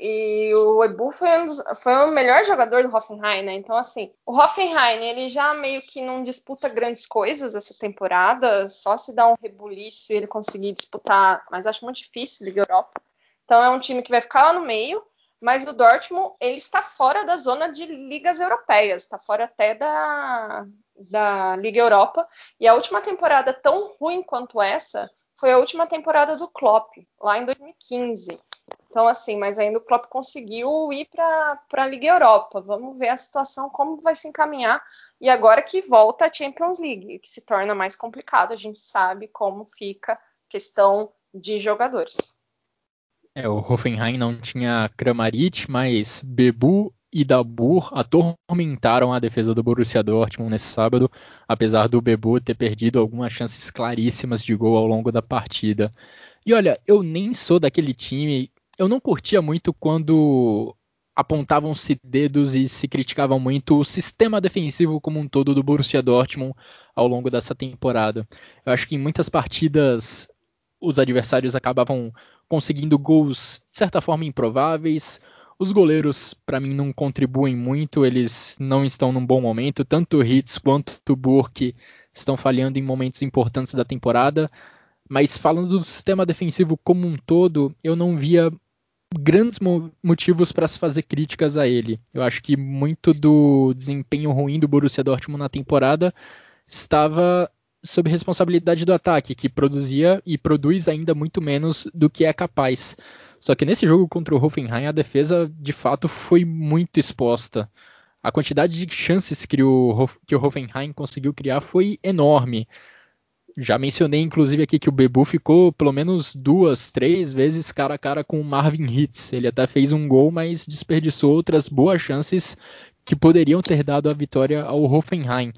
E o Ebu foi, um dos, foi o melhor jogador do Hoffenheim, né? Então, assim, o Hoffenheim, ele já meio que não disputa grandes coisas essa temporada, só se dá um rebuliço e ele conseguir disputar, mas acho muito difícil Liga Europa. Então, é um time que vai ficar lá no meio, mas o Dortmund, ele está fora da zona de ligas europeias, está fora até da, da Liga Europa. E a última temporada tão ruim quanto essa foi a última temporada do Klopp, lá em 2015. Então, assim, mas ainda o Klopp conseguiu ir para a Liga Europa. Vamos ver a situação, como vai se encaminhar. E agora que volta a Champions League, que se torna mais complicado, a gente sabe como fica a questão de jogadores.
É, o Hoffenheim não tinha Kramaric, mas Bebu e Dabur atormentaram a defesa do Borussia Dortmund nesse sábado, apesar do Bebu ter perdido algumas chances claríssimas de gol ao longo da partida. E olha, eu nem sou daquele time eu não curtia muito quando apontavam-se dedos e se criticavam muito o sistema defensivo como um todo do Borussia Dortmund ao longo dessa temporada. Eu acho que em muitas partidas os adversários acabavam conseguindo gols de certa forma improváveis. Os goleiros, para mim, não contribuem muito, eles não estão num bom momento. Tanto o Hitz quanto o Burke estão falhando em momentos importantes da temporada. Mas falando do sistema defensivo como um todo, eu não via grandes motivos para se fazer críticas a ele. Eu acho que muito do desempenho ruim do Borussia Dortmund na temporada estava sob responsabilidade do ataque, que produzia e produz ainda muito menos do que é capaz. Só que nesse jogo contra o Hoffenheim, a defesa de fato foi muito exposta. A quantidade de chances que o, que o Hoffenheim conseguiu criar foi enorme. Já mencionei, inclusive, aqui que o Bebu ficou pelo menos duas, três vezes cara a cara com o Marvin Hitz. Ele até fez um gol, mas desperdiçou outras boas chances que poderiam ter dado a vitória ao Hoffenheim.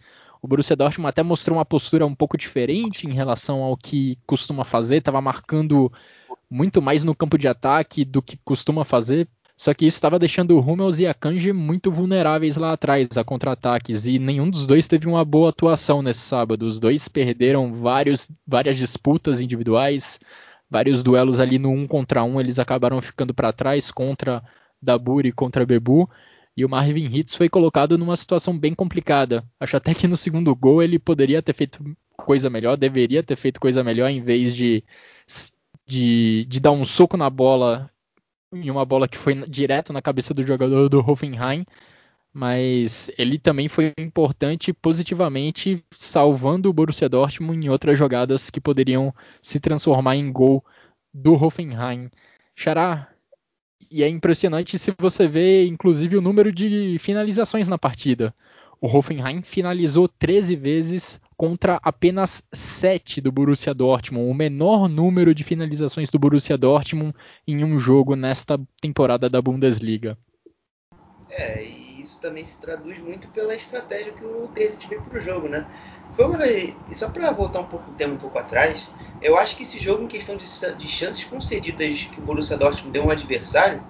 O Borussia Dortmund até mostrou uma postura um pouco diferente em relação ao que costuma fazer, estava marcando muito mais no campo de ataque do que costuma fazer, só que isso estava deixando o Hummels e a Kanji muito vulneráveis lá atrás a contra-ataques e nenhum dos dois teve uma boa atuação nesse sábado. Os dois perderam vários, várias disputas individuais, vários duelos ali no um contra um, eles acabaram ficando para trás contra Dabur e contra Bebu. E o Marvin Hitz foi colocado numa situação bem complicada. Acho até que no segundo gol ele poderia ter feito coisa melhor, deveria ter feito coisa melhor em vez de, de, de dar um soco na bola em uma bola que foi direto na cabeça do jogador do Hoffenheim, mas ele também foi importante positivamente, salvando o Borussia Dortmund em outras jogadas que poderiam se transformar em gol do Hoffenheim. Xará, e é impressionante se você vê, inclusive, o número de finalizações na partida. O Hoffenheim finalizou 13 vezes contra apenas 7 do Borussia Dortmund, o menor número de finalizações do Borussia Dortmund em um jogo nesta temporada da Bundesliga.
É, e também se traduz muito pela estratégia que o Terzic veio para o jogo, né? Foi uma só para voltar um pouco o tema um pouco atrás, eu acho que esse jogo em questão de, de chances concedidas que o Borussia Dortmund deu um adversário,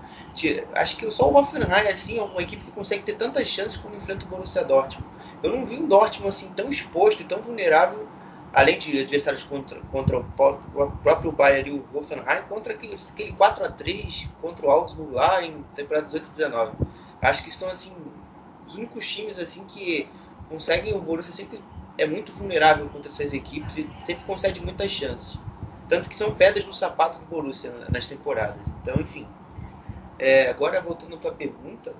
acho que só o Hoffenheim assim é uma equipe que consegue ter tantas chances quando enfrenta o Borussia Dortmund. Eu não vi um Dortmund assim tão exposto e tão vulnerável, além de adversários contra, contra o próprio Bayern e o Hoffenheim, contra aquele, aquele 4 a 3 contra o Augsburg lá em temporada 18 e 19. Acho que são assim os únicos times assim que conseguem o Borussia sempre é muito vulnerável contra essas equipes e sempre concede muitas chances. Tanto que são pedras no sapato do Borussia nas temporadas. Então, enfim. É, agora voltando para a pergunta,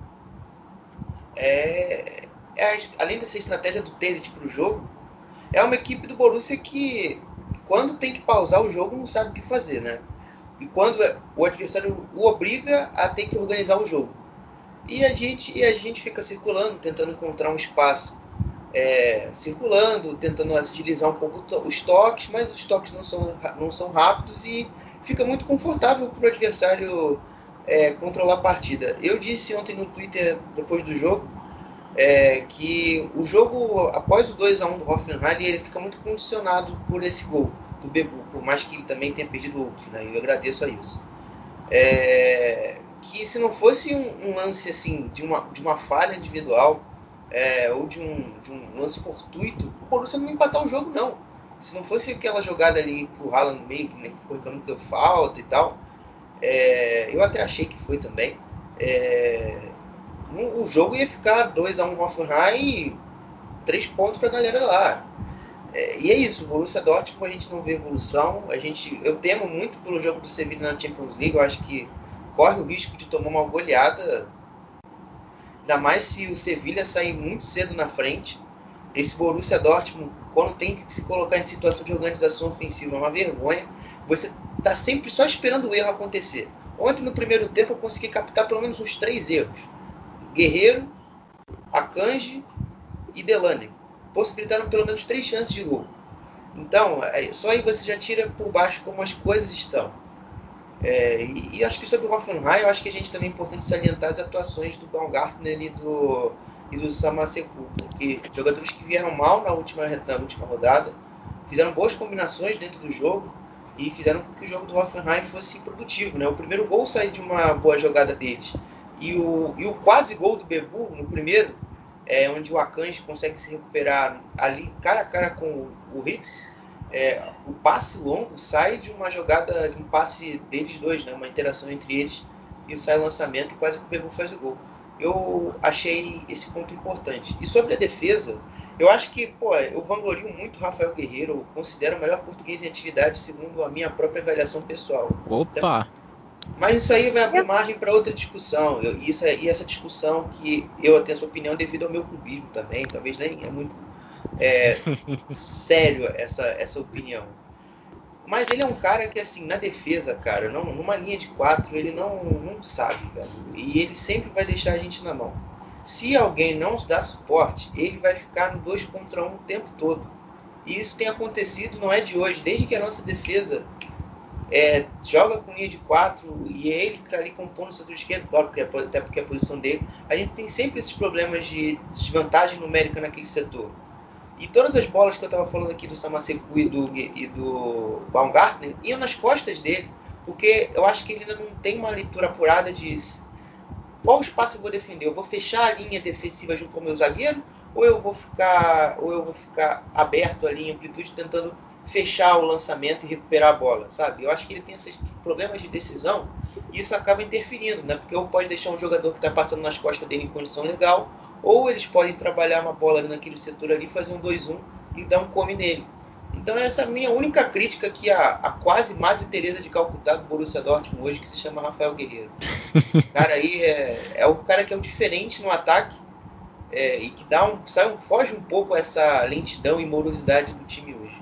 é, é, além dessa estratégia do Tezit para o jogo, é uma equipe do Borussia que, quando tem que pausar o jogo, não sabe o que fazer, né? E quando o adversário o obriga a ter que organizar o jogo. E a gente, e a gente fica circulando, tentando encontrar um espaço, é, circulando, tentando agilizar um pouco os toques, mas os toques não são, não são rápidos e fica muito confortável para o adversário é, controlar a partida. Eu disse ontem no Twitter, depois do jogo, é, que o jogo, após o 2 a 1 do Hoffenheim, ele fica muito condicionado por esse gol do Bebu, por mais que ele também tenha perdido outros, né? eu agradeço a isso. É, que se não fosse um, um, lance assim de uma, de uma falha individual é, ou de um, de um lance fortuito, o Borussia não ia empatar o jogo não. Se não fosse aquela jogada ali que o Haaland meio que né, reclamando que deu falta e tal, é, eu até achei que foi também. É, o jogo ia ficar 2 a 1 um Hoffenheim e 3 pontos para a galera lá. É, e é isso, o Borussia Dortmund a gente não vê evolução. A gente, eu temo muito pelo jogo do Sevilla na Champions League. Eu acho que corre o risco de tomar uma goleada. Ainda mais se o Sevilla sair muito cedo na frente. Esse Borussia Dortmund, quando tem que se colocar em situação de organização ofensiva, é uma vergonha. Você está sempre só esperando o erro acontecer. Ontem, no primeiro tempo, eu consegui captar pelo menos uns três erros. Guerreiro, Akanji e Delane. Possibilitaram pelo menos três chances de gol. Então, é, só aí você já tira por baixo como as coisas estão. É, e, e, acho que sobre o Hoffenheim, eu acho que a gente também é importante salientar as atuações do Baumgartner e do, e do Samaseku, porque jogadores que vieram mal na última, na última rodada, fizeram boas combinações dentro do jogo e fizeram com que o jogo do Hoffenheim fosse produtivo. Né? O primeiro gol saiu de uma boa jogada deles E o, e o quase gol do Bebu no primeiro, é, onde o Akanji consegue se recuperar ali cara a cara com o, o é, o passe longo sai de uma jogada, de um passe deles dois, né, uma interação entre eles, e sai o lançamento e quase que o Bebu faz o gol. Eu achei esse ponto importante. E sobre a defesa, eu acho que, pô, eu vanglorio muito o Rafael Guerreiro, eu considero o melhor português em atividade, segundo a minha própria avaliação pessoal.
Opa!
Mas isso aí vai abrir margem para outra discussão. Eu, isso é, e essa discussão que eu tenho essa opinião devido ao meu clubismo também, talvez nem é muito é, sério essa, essa opinião. Mas ele é um cara que, assim, na defesa, cara, não, numa linha de quatro, ele não, não sabe, velho. E ele sempre vai deixar a gente na mão. Se alguém não dá suporte, ele vai ficar no 2 contra 1 um o tempo todo. E isso tem acontecido, não é de hoje, desde que a nossa defesa é, joga com linha de 4 e é ele que está ali compondo o setor esquerdo, claro, porque é, até porque é a posição dele, a gente tem sempre esses problemas de desvantagem numérica naquele setor. E todas as bolas que eu estava falando aqui do Samaseku e do, e do Baumgartner iam nas costas dele, porque eu acho que ele ainda não tem uma leitura apurada de qual espaço eu vou defender? Eu vou fechar a linha defensiva junto com o meu zagueiro ou eu vou ficar ou eu vou ficar aberto ali em amplitude tentando fechar o lançamento e recuperar a bola, sabe? Eu acho que ele tem esses problemas de decisão e isso acaba interferindo, né? Porque ou pode deixar um jogador que está passando nas costas dele em condição legal, ou eles podem trabalhar uma bola ali naquele setor ali, fazer um 2-1 e dar um come nele. Então essa é a minha única crítica aqui à, à quase Madre Teresa de Calcutá do Borussia Dortmund hoje, que se chama Rafael Guerreiro. Esse cara aí é, é o cara que é o diferente no ataque é, e que dá um, sai um, foge um pouco essa lentidão e morosidade do time hoje.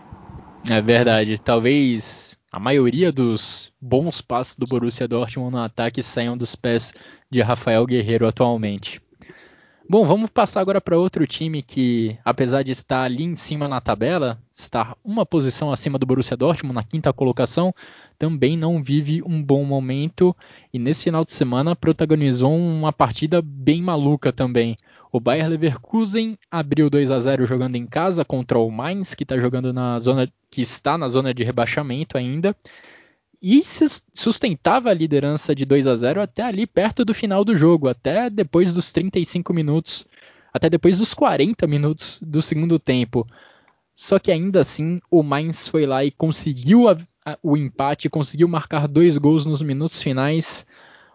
É verdade. Talvez a maioria dos bons passos do Borussia Dortmund no ataque saiam dos pés de Rafael Guerreiro atualmente. Bom, vamos passar agora para outro time que, apesar de estar ali em cima na tabela, estar uma posição acima do Borussia Dortmund, na quinta colocação, também não vive um bom momento e nesse final de semana protagonizou uma partida bem maluca também. O Bayer Leverkusen abriu 2 a 0 jogando em casa contra o Mainz, que está jogando na zona que está na zona de rebaixamento ainda e sustentava a liderança de 2 a 0 até ali perto do final do jogo, até depois dos 35 minutos, até depois dos 40 minutos do segundo tempo. Só que ainda assim o Mainz foi lá e conseguiu a, a, o empate, conseguiu marcar dois gols nos minutos finais.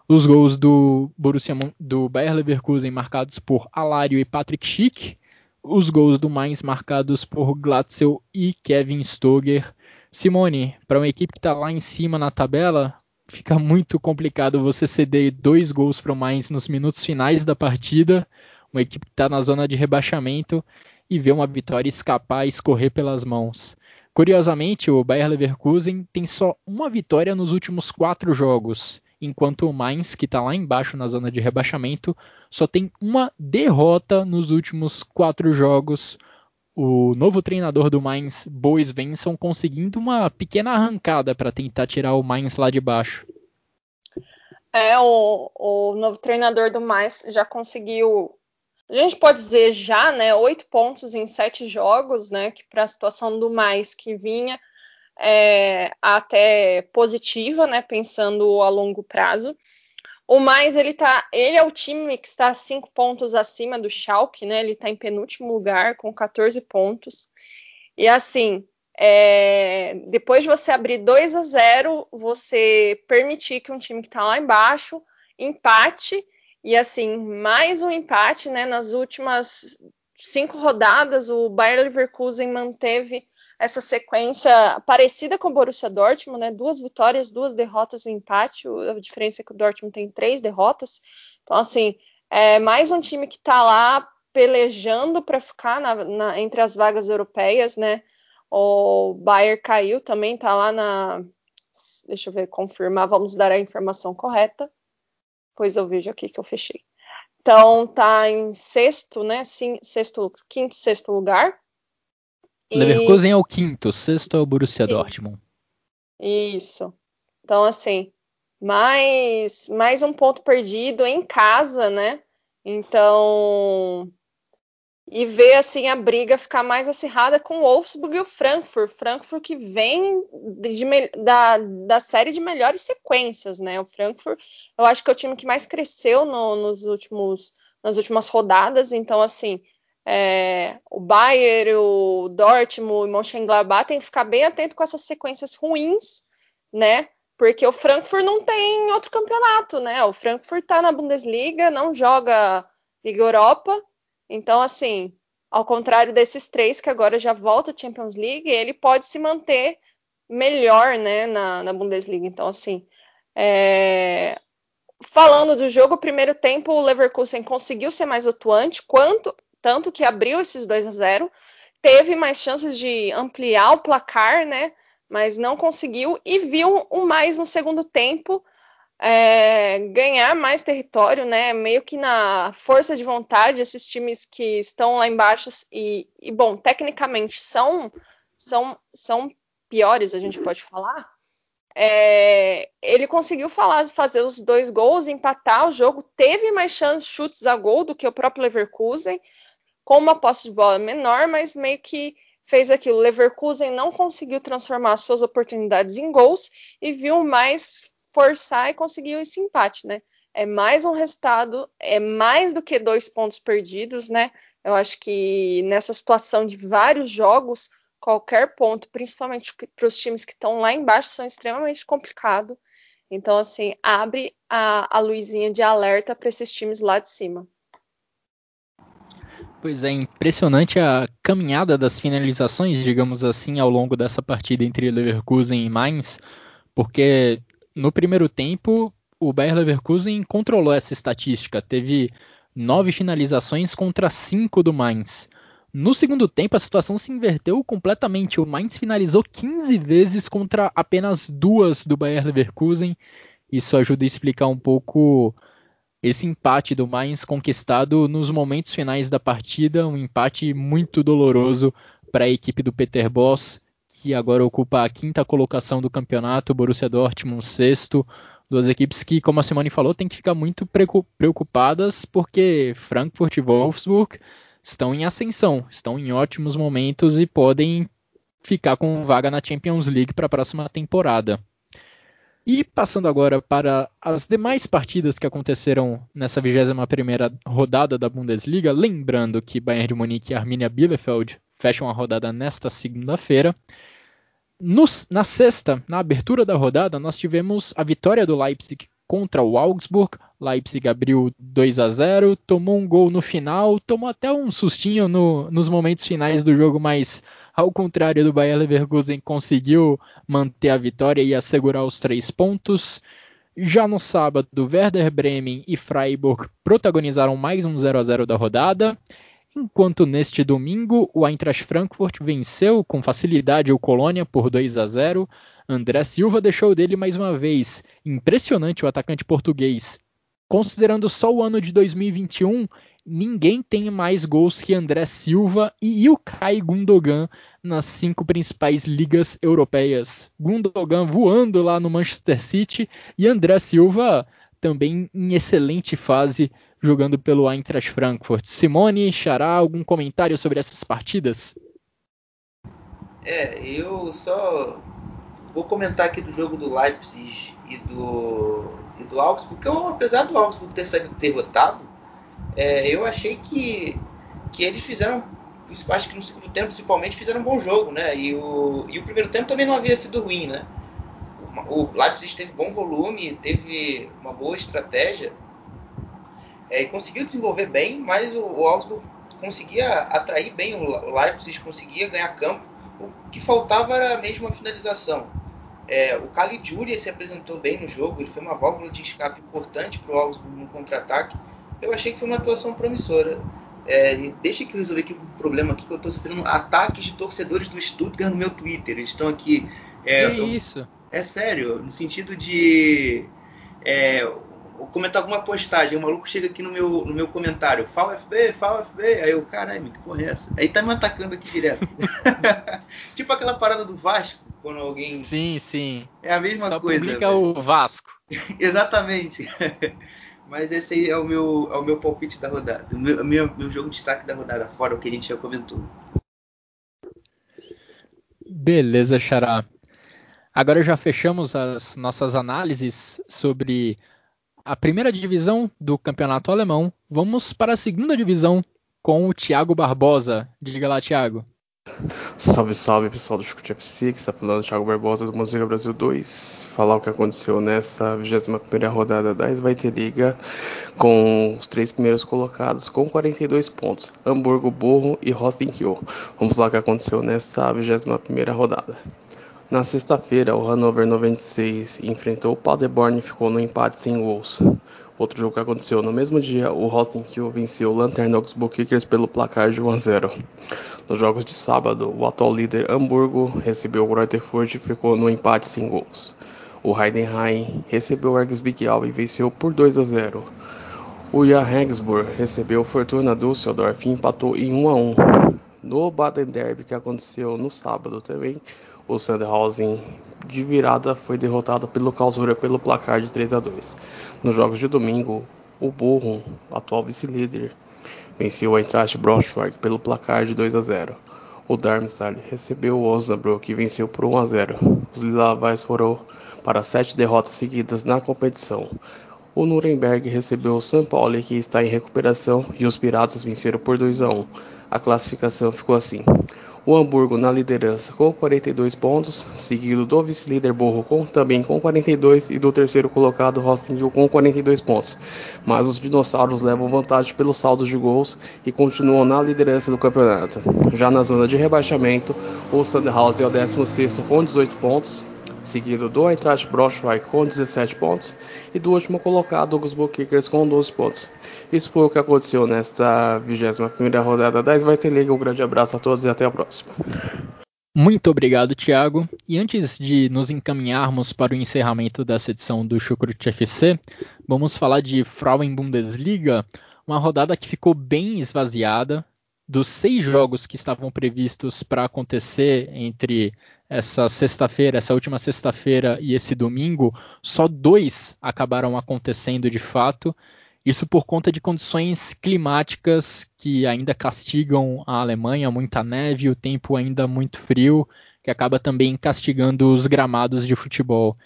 Os gols do Borussia do Bayer Leverkusen marcados por Alário e Patrick Schick, os gols do Mainz marcados por Glatzel e Kevin Stoger. Simone, para uma equipe que está lá em cima na tabela, fica muito complicado você ceder dois gols para o Mainz nos minutos finais da partida, uma equipe que está na zona de rebaixamento e ver uma vitória escapar e escorrer pelas mãos. Curiosamente, o Bayer Leverkusen tem só uma vitória nos últimos quatro jogos, enquanto o Mainz, que está lá embaixo na zona de rebaixamento, só tem uma derrota nos últimos quatro jogos, o novo treinador do Mainz, Bois Svensson, conseguindo uma pequena arrancada para tentar tirar o Mainz lá de baixo.
É, o, o novo treinador do Mainz já conseguiu, a gente pode dizer já, né, oito pontos em sete jogos, né, que para a situação do Mainz que vinha é, até positiva, né, pensando a longo prazo. O mais ele tá, ele é o time que está cinco pontos acima do Schalke, né? Ele está em penúltimo lugar com 14 pontos. E assim, é, depois de você abrir 2 a 0, você permitir que um time que está lá embaixo empate e assim mais um empate, né? Nas últimas cinco rodadas, o Bayer Leverkusen manteve essa sequência parecida com o Borussia Dortmund, né? Duas vitórias, duas derrotas um empate. A diferença é que o Dortmund tem três derrotas. Então, assim, é mais um time que está lá pelejando para ficar na, na, entre as vagas europeias, né? O Bayern caiu também, está lá na. Deixa eu ver, confirmar, vamos dar a informação correta. Pois eu vejo aqui que eu fechei. Então tá em sexto, né? Sim, sexto, quinto, sexto lugar.
Leverkusen é o quinto, sexto é o Borussia Sim. Dortmund.
Isso. Então, assim, mais, mais um ponto perdido em casa, né? Então. e ver assim a briga ficar mais acirrada com o Wolfsburg e o Frankfurt. Frankfurt que vem de, de, da, da série de melhores sequências, né? O Frankfurt, eu acho que é o time que mais cresceu no, nos últimos, nas últimas rodadas. Então, assim, é, o Bayern, o Dortmund e o Mönchengladbach tem que ficar bem atento com essas sequências ruins, né? Porque o Frankfurt não tem outro campeonato, né? O Frankfurt tá na Bundesliga, não joga Liga Europa então, assim, ao contrário desses três que agora já volta à Champions League, ele pode se manter melhor né, na, na Bundesliga. Então, assim, é... falando do jogo, o primeiro tempo o Leverkusen conseguiu ser mais atuante, quanto, tanto que abriu esses 2 a 0 teve mais chances de ampliar o placar, né? Mas não conseguiu e viu um mais no segundo tempo é, ganhar mais território, né? Meio que na força de vontade, esses times que estão lá embaixo e, e bom, tecnicamente são, são, são piores, a gente pode falar. É, ele conseguiu falar, fazer os dois gols, empatar o jogo, teve mais chances, chutes a gol do que o próprio Leverkusen, com uma posse de bola menor, mas meio que fez aquilo. Leverkusen não conseguiu transformar suas oportunidades em gols e viu mais forçar e conseguir esse empate, né? É mais um resultado, é mais do que dois pontos perdidos, né? Eu acho que nessa situação de vários jogos, qualquer ponto, principalmente para os times que estão lá embaixo, são extremamente complicado. Então, assim, abre a, a luzinha de alerta para esses times lá de cima.
Pois é, impressionante a caminhada das finalizações, digamos assim, ao longo dessa partida entre Leverkusen e Mainz, porque no primeiro tempo, o Bayer Leverkusen controlou essa estatística, teve nove finalizações contra cinco do Mainz. No segundo tempo, a situação se inverteu completamente. O Mainz finalizou 15 vezes contra apenas duas do Bayer Leverkusen. Isso ajuda a explicar um pouco esse empate do Mainz conquistado nos momentos finais da partida, um empate muito doloroso para a equipe do Peter Boss que agora ocupa a quinta colocação do campeonato, Borussia Dortmund sexto, duas equipes que, como a Simone falou, tem que ficar muito preocupadas porque Frankfurt e Wolfsburg estão em ascensão, estão em ótimos momentos e podem ficar com vaga na Champions League para a próxima temporada. E passando agora para as demais partidas que aconteceram nessa 21ª rodada da Bundesliga, lembrando que Bayern de Munique e Arminia Bielefeld fecham a rodada nesta segunda-feira. na sexta, na abertura da rodada, nós tivemos a vitória do Leipzig contra o Augsburg. Leipzig abriu 2 a 0, tomou um gol no final, tomou até um sustinho no, nos momentos finais do jogo, mas ao contrário do Bayer Leverkusen, conseguiu manter a vitória e assegurar os três pontos. Já no sábado, Werder Bremen e Freiburg protagonizaram mais um 0 a 0 da rodada. Enquanto neste domingo o Eintracht Frankfurt venceu com facilidade o Colônia por 2 a 0, André Silva deixou dele mais uma vez. Impressionante o atacante português. Considerando só o ano de 2021, ninguém tem mais gols que André Silva e Ilkay Gundogan nas cinco principais ligas europeias. Gundogan voando lá no Manchester City e André Silva também em excelente fase jogando pelo Eintracht Frankfurt. Simone, Xará, algum comentário sobre essas partidas?
É, eu só vou comentar aqui do jogo do Leipzig e do, e do Augsburg, porque eu, apesar do Augsburg ter saído derrotado, é, eu achei que, que eles fizeram, acho que no segundo tempo principalmente, fizeram um bom jogo, né? E o, e o primeiro tempo também não havia sido ruim, né? O Leipzig teve bom volume, teve uma boa estratégia, é, conseguiu desenvolver bem, mas o, o Augsburg conseguia atrair bem o Leipzig, conseguia ganhar campo. O que faltava era mesmo a finalização. É, o Caligiuri se apresentou bem no jogo, ele foi uma válvula de escape importante para o Augsburg no contra-ataque. Eu achei que foi uma atuação promissora. É, deixa que eu resolver aqui um problema aqui que eu estou sofrendo ataques de torcedores do Stuttgart no meu Twitter. Eles estão aqui.
É, que eu, isso?
É sério, no sentido de é, comentar alguma postagem, o maluco chega aqui no meu, no meu comentário, fala FB, fala FB, aí eu, caralho, que porra é essa? Aí tá me atacando aqui direto. tipo aquela parada do Vasco, quando alguém.
Sim, sim.
É a mesma
Só
coisa.
Publica o Vasco.
Exatamente. Mas esse aí é o meu, é o meu palpite da rodada. O meu, meu, meu jogo de destaque da rodada, fora o que a gente já comentou.
Beleza, Xará. Agora já fechamos as nossas análises sobre a primeira divisão do campeonato alemão. Vamos para a segunda divisão com o Thiago Barbosa. Diga lá, Thiago.
Salve, salve pessoal do Chucute FC, que está falando Thiago Barbosa do Museu Brasil 2. Falar o que aconteceu nessa 21 rodada da Svite Liga com os três primeiros colocados com 42 pontos: Hamburgo, Burro e Rostenkiel. Vamos lá o que aconteceu nessa 21 rodada. Na sexta-feira, o Hannover 96 enfrentou o Paderborn e ficou no empate sem gols. Outro jogo que aconteceu no mesmo dia, o Rostenkiel venceu o Lantern Augsburg Kickers pelo placar de 1 a 0. Nos jogos de sábado, o atual líder Hamburgo recebeu o Reuterfurt e ficou no empate sem gols. O Heidenheim recebeu o Ergsbigau e venceu por 2 a 0. O Johannesburg recebeu o Fortuna Düsseldorf e empatou em 1 a 1. No Baden Derby, que aconteceu no sábado também, o Sandhausen de virada foi derrotado pelo Karlsruhe pelo placar de 3 a 2. Nos jogos de domingo, o Bochum, atual vice-líder, venceu a Eintracht Braunschweig pelo placar de 2 a 0. O Darmstadt recebeu o Osnabrück e venceu por 1 a 0. Os Lilavais foram para sete derrotas seguidas na competição. O Nuremberg recebeu o São Paulo, que está em recuperação, e os Piratas venceram por 2 a 1. A classificação ficou assim: o Hamburgo na liderança com 42 pontos, seguido do vice-líder Borro também com 42 e do terceiro colocado Rossingil com 42 pontos. Mas os dinossauros levam vantagem pelos saldos de gols e continuam na liderança do campeonato. Já na zona de rebaixamento, o Sandhausen é o 16 com 18 pontos, seguido do Eintracht Braunschweig com 17 pontos e do último colocado, o Kickers com 12 pontos. Isso foi o que aconteceu nesta 21 rodada da Svite Liga. Um grande abraço a todos e até a próxima.
Muito obrigado, Thiago. E antes de nos encaminharmos para o encerramento dessa edição do Chucrut FC, vamos falar de Frauen Bundesliga, uma rodada que ficou bem esvaziada. Dos seis jogos que estavam previstos para acontecer entre essa sexta-feira, essa última sexta-feira e esse domingo, só dois acabaram acontecendo de fato. Isso por conta de condições climáticas que ainda castigam a Alemanha, muita neve, o tempo ainda muito frio, que acaba também castigando os gramados de futebol.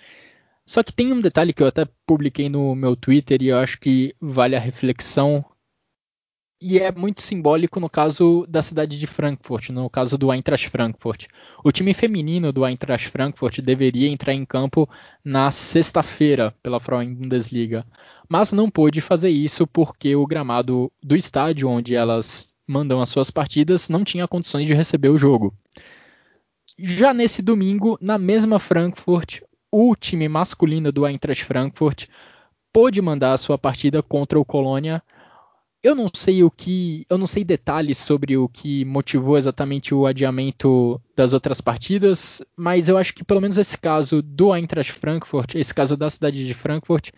Só que tem um detalhe que eu até publiquei no meu Twitter e eu acho que vale a reflexão e é muito simbólico no caso da cidade de Frankfurt, no caso do Eintracht Frankfurt. O time feminino do Eintracht Frankfurt deveria entrar em campo na sexta-feira pela Frauen Bundesliga, mas não pôde fazer isso porque o gramado do estádio onde elas mandam as suas partidas não tinha condições de receber o jogo. Já nesse domingo, na mesma Frankfurt, o time masculino do Eintracht Frankfurt pôde mandar a sua partida contra o Colônia eu não sei o que, eu não sei detalhes sobre o que motivou exatamente o adiamento das outras partidas, mas eu acho que pelo menos esse caso do Eintracht Frankfurt, esse caso da cidade de Frankfurt,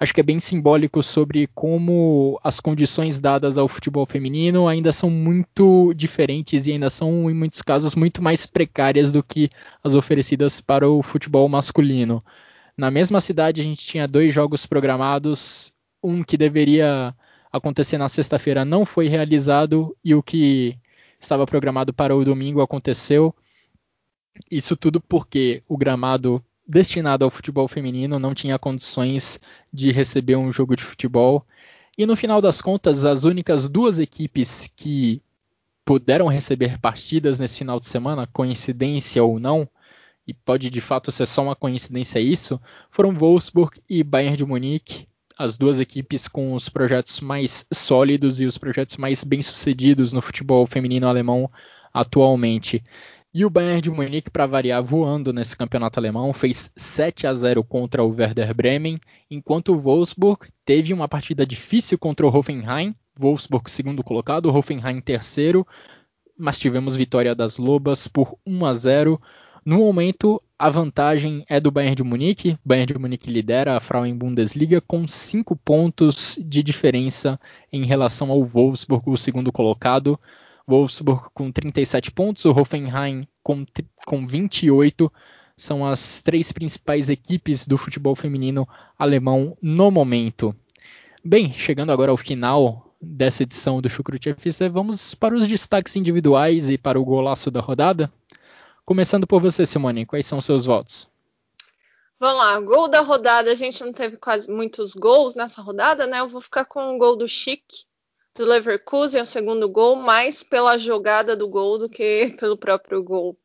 acho que é bem simbólico sobre como as condições dadas ao futebol feminino ainda são muito diferentes e ainda são em muitos casos muito mais precárias do que as oferecidas para o futebol masculino. Na mesma cidade a gente tinha dois jogos programados, um que deveria acontecer na sexta-feira não foi realizado e o que estava programado para o domingo aconteceu. Isso tudo porque o gramado destinado ao futebol feminino não tinha condições de receber um jogo de futebol. E no final das contas, as únicas duas equipes que puderam receber partidas nesse final de semana, coincidência ou não, e pode de fato ser só uma coincidência isso, foram Wolfsburg e Bayern de Munique as duas equipes com os projetos mais sólidos e os projetos mais bem-sucedidos no futebol feminino alemão atualmente. E o Bayern de Munique, para variar, voando nesse campeonato alemão, fez 7 a 0 contra o Werder Bremen, enquanto o Wolfsburg teve uma partida difícil contra o Hoffenheim, Wolfsburg segundo colocado, Hoffenheim terceiro, mas tivemos vitória das Lobas por 1 a 0. No momento, a vantagem é do Bayern de Munique. Bayern de Munique lidera a Frauen Bundesliga com 5 pontos de diferença em relação ao Wolfsburg, o segundo colocado. Wolfsburg com 37 pontos, o Hoffenheim com, com 28. São as três principais equipes do futebol feminino alemão no momento. Bem, chegando agora ao final dessa edição do Chucrute FC, vamos para os destaques individuais e para o golaço da rodada. Começando por você, Simone, quais são seus votos?
Vamos lá, gol da rodada, a gente não teve quase muitos gols nessa rodada, né? Eu vou ficar com o gol do Chic, do Leverkusen, o segundo gol, mais pela jogada do gol do que pelo próprio gol.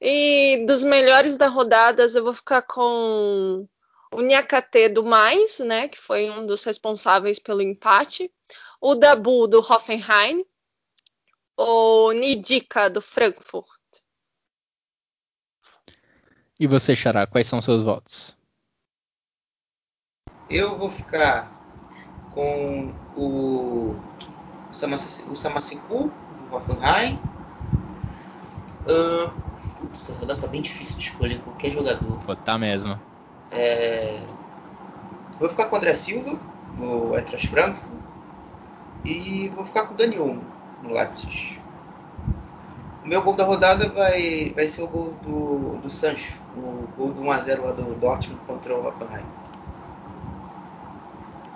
E dos melhores da rodada, eu vou ficar com o Nhakate do Mais, né, que foi um dos responsáveis pelo empate, o Dabu do Hoffenheim, o Nidika do Frankfurt.
E você, Xará, quais são seus votos?
Eu vou ficar com o, o Samasiku do Hoffenheim. Uh, putz, essa rodada tá bem difícil de escolher qualquer jogador.
Pô, tá mesmo.
É, vou ficar com o André Silva no Eintracht Frankfurt e vou ficar com o Dani Olmo no Leipzig. O meu gol da rodada vai, vai ser o gol do, do Sancho, o gol do 1x0 lá do Dortmund contra o Hoffenheim.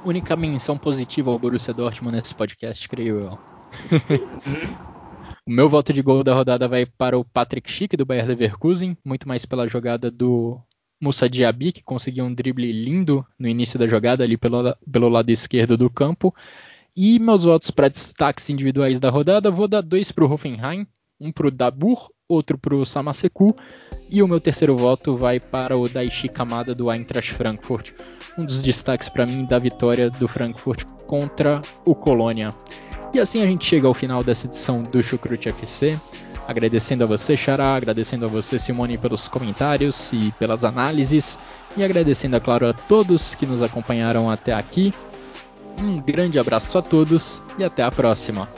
Única menção positiva ao Borussia Dortmund nesse podcast, creio eu. Uhum. o meu voto de gol da rodada vai para o Patrick Schick do Bayer Leverkusen, muito mais pela jogada do Moussa Diaby, que conseguiu um drible lindo no início da jogada ali pelo, pelo lado esquerdo do campo. E meus votos para destaques individuais da rodada, vou dar dois para o Hoffenheim, um para o Dabur, outro para o Samaseku, e o meu terceiro voto vai para o Daichi Kamada do Eintracht Frankfurt, um dos destaques para mim da vitória do Frankfurt contra o Colônia. E assim a gente chega ao final dessa edição do Chucrute FC. Agradecendo a você, Xará, agradecendo a você, Simone, pelos comentários e pelas análises, e agradecendo, é claro, a todos que nos acompanharam até aqui. Um grande abraço a todos e até a próxima.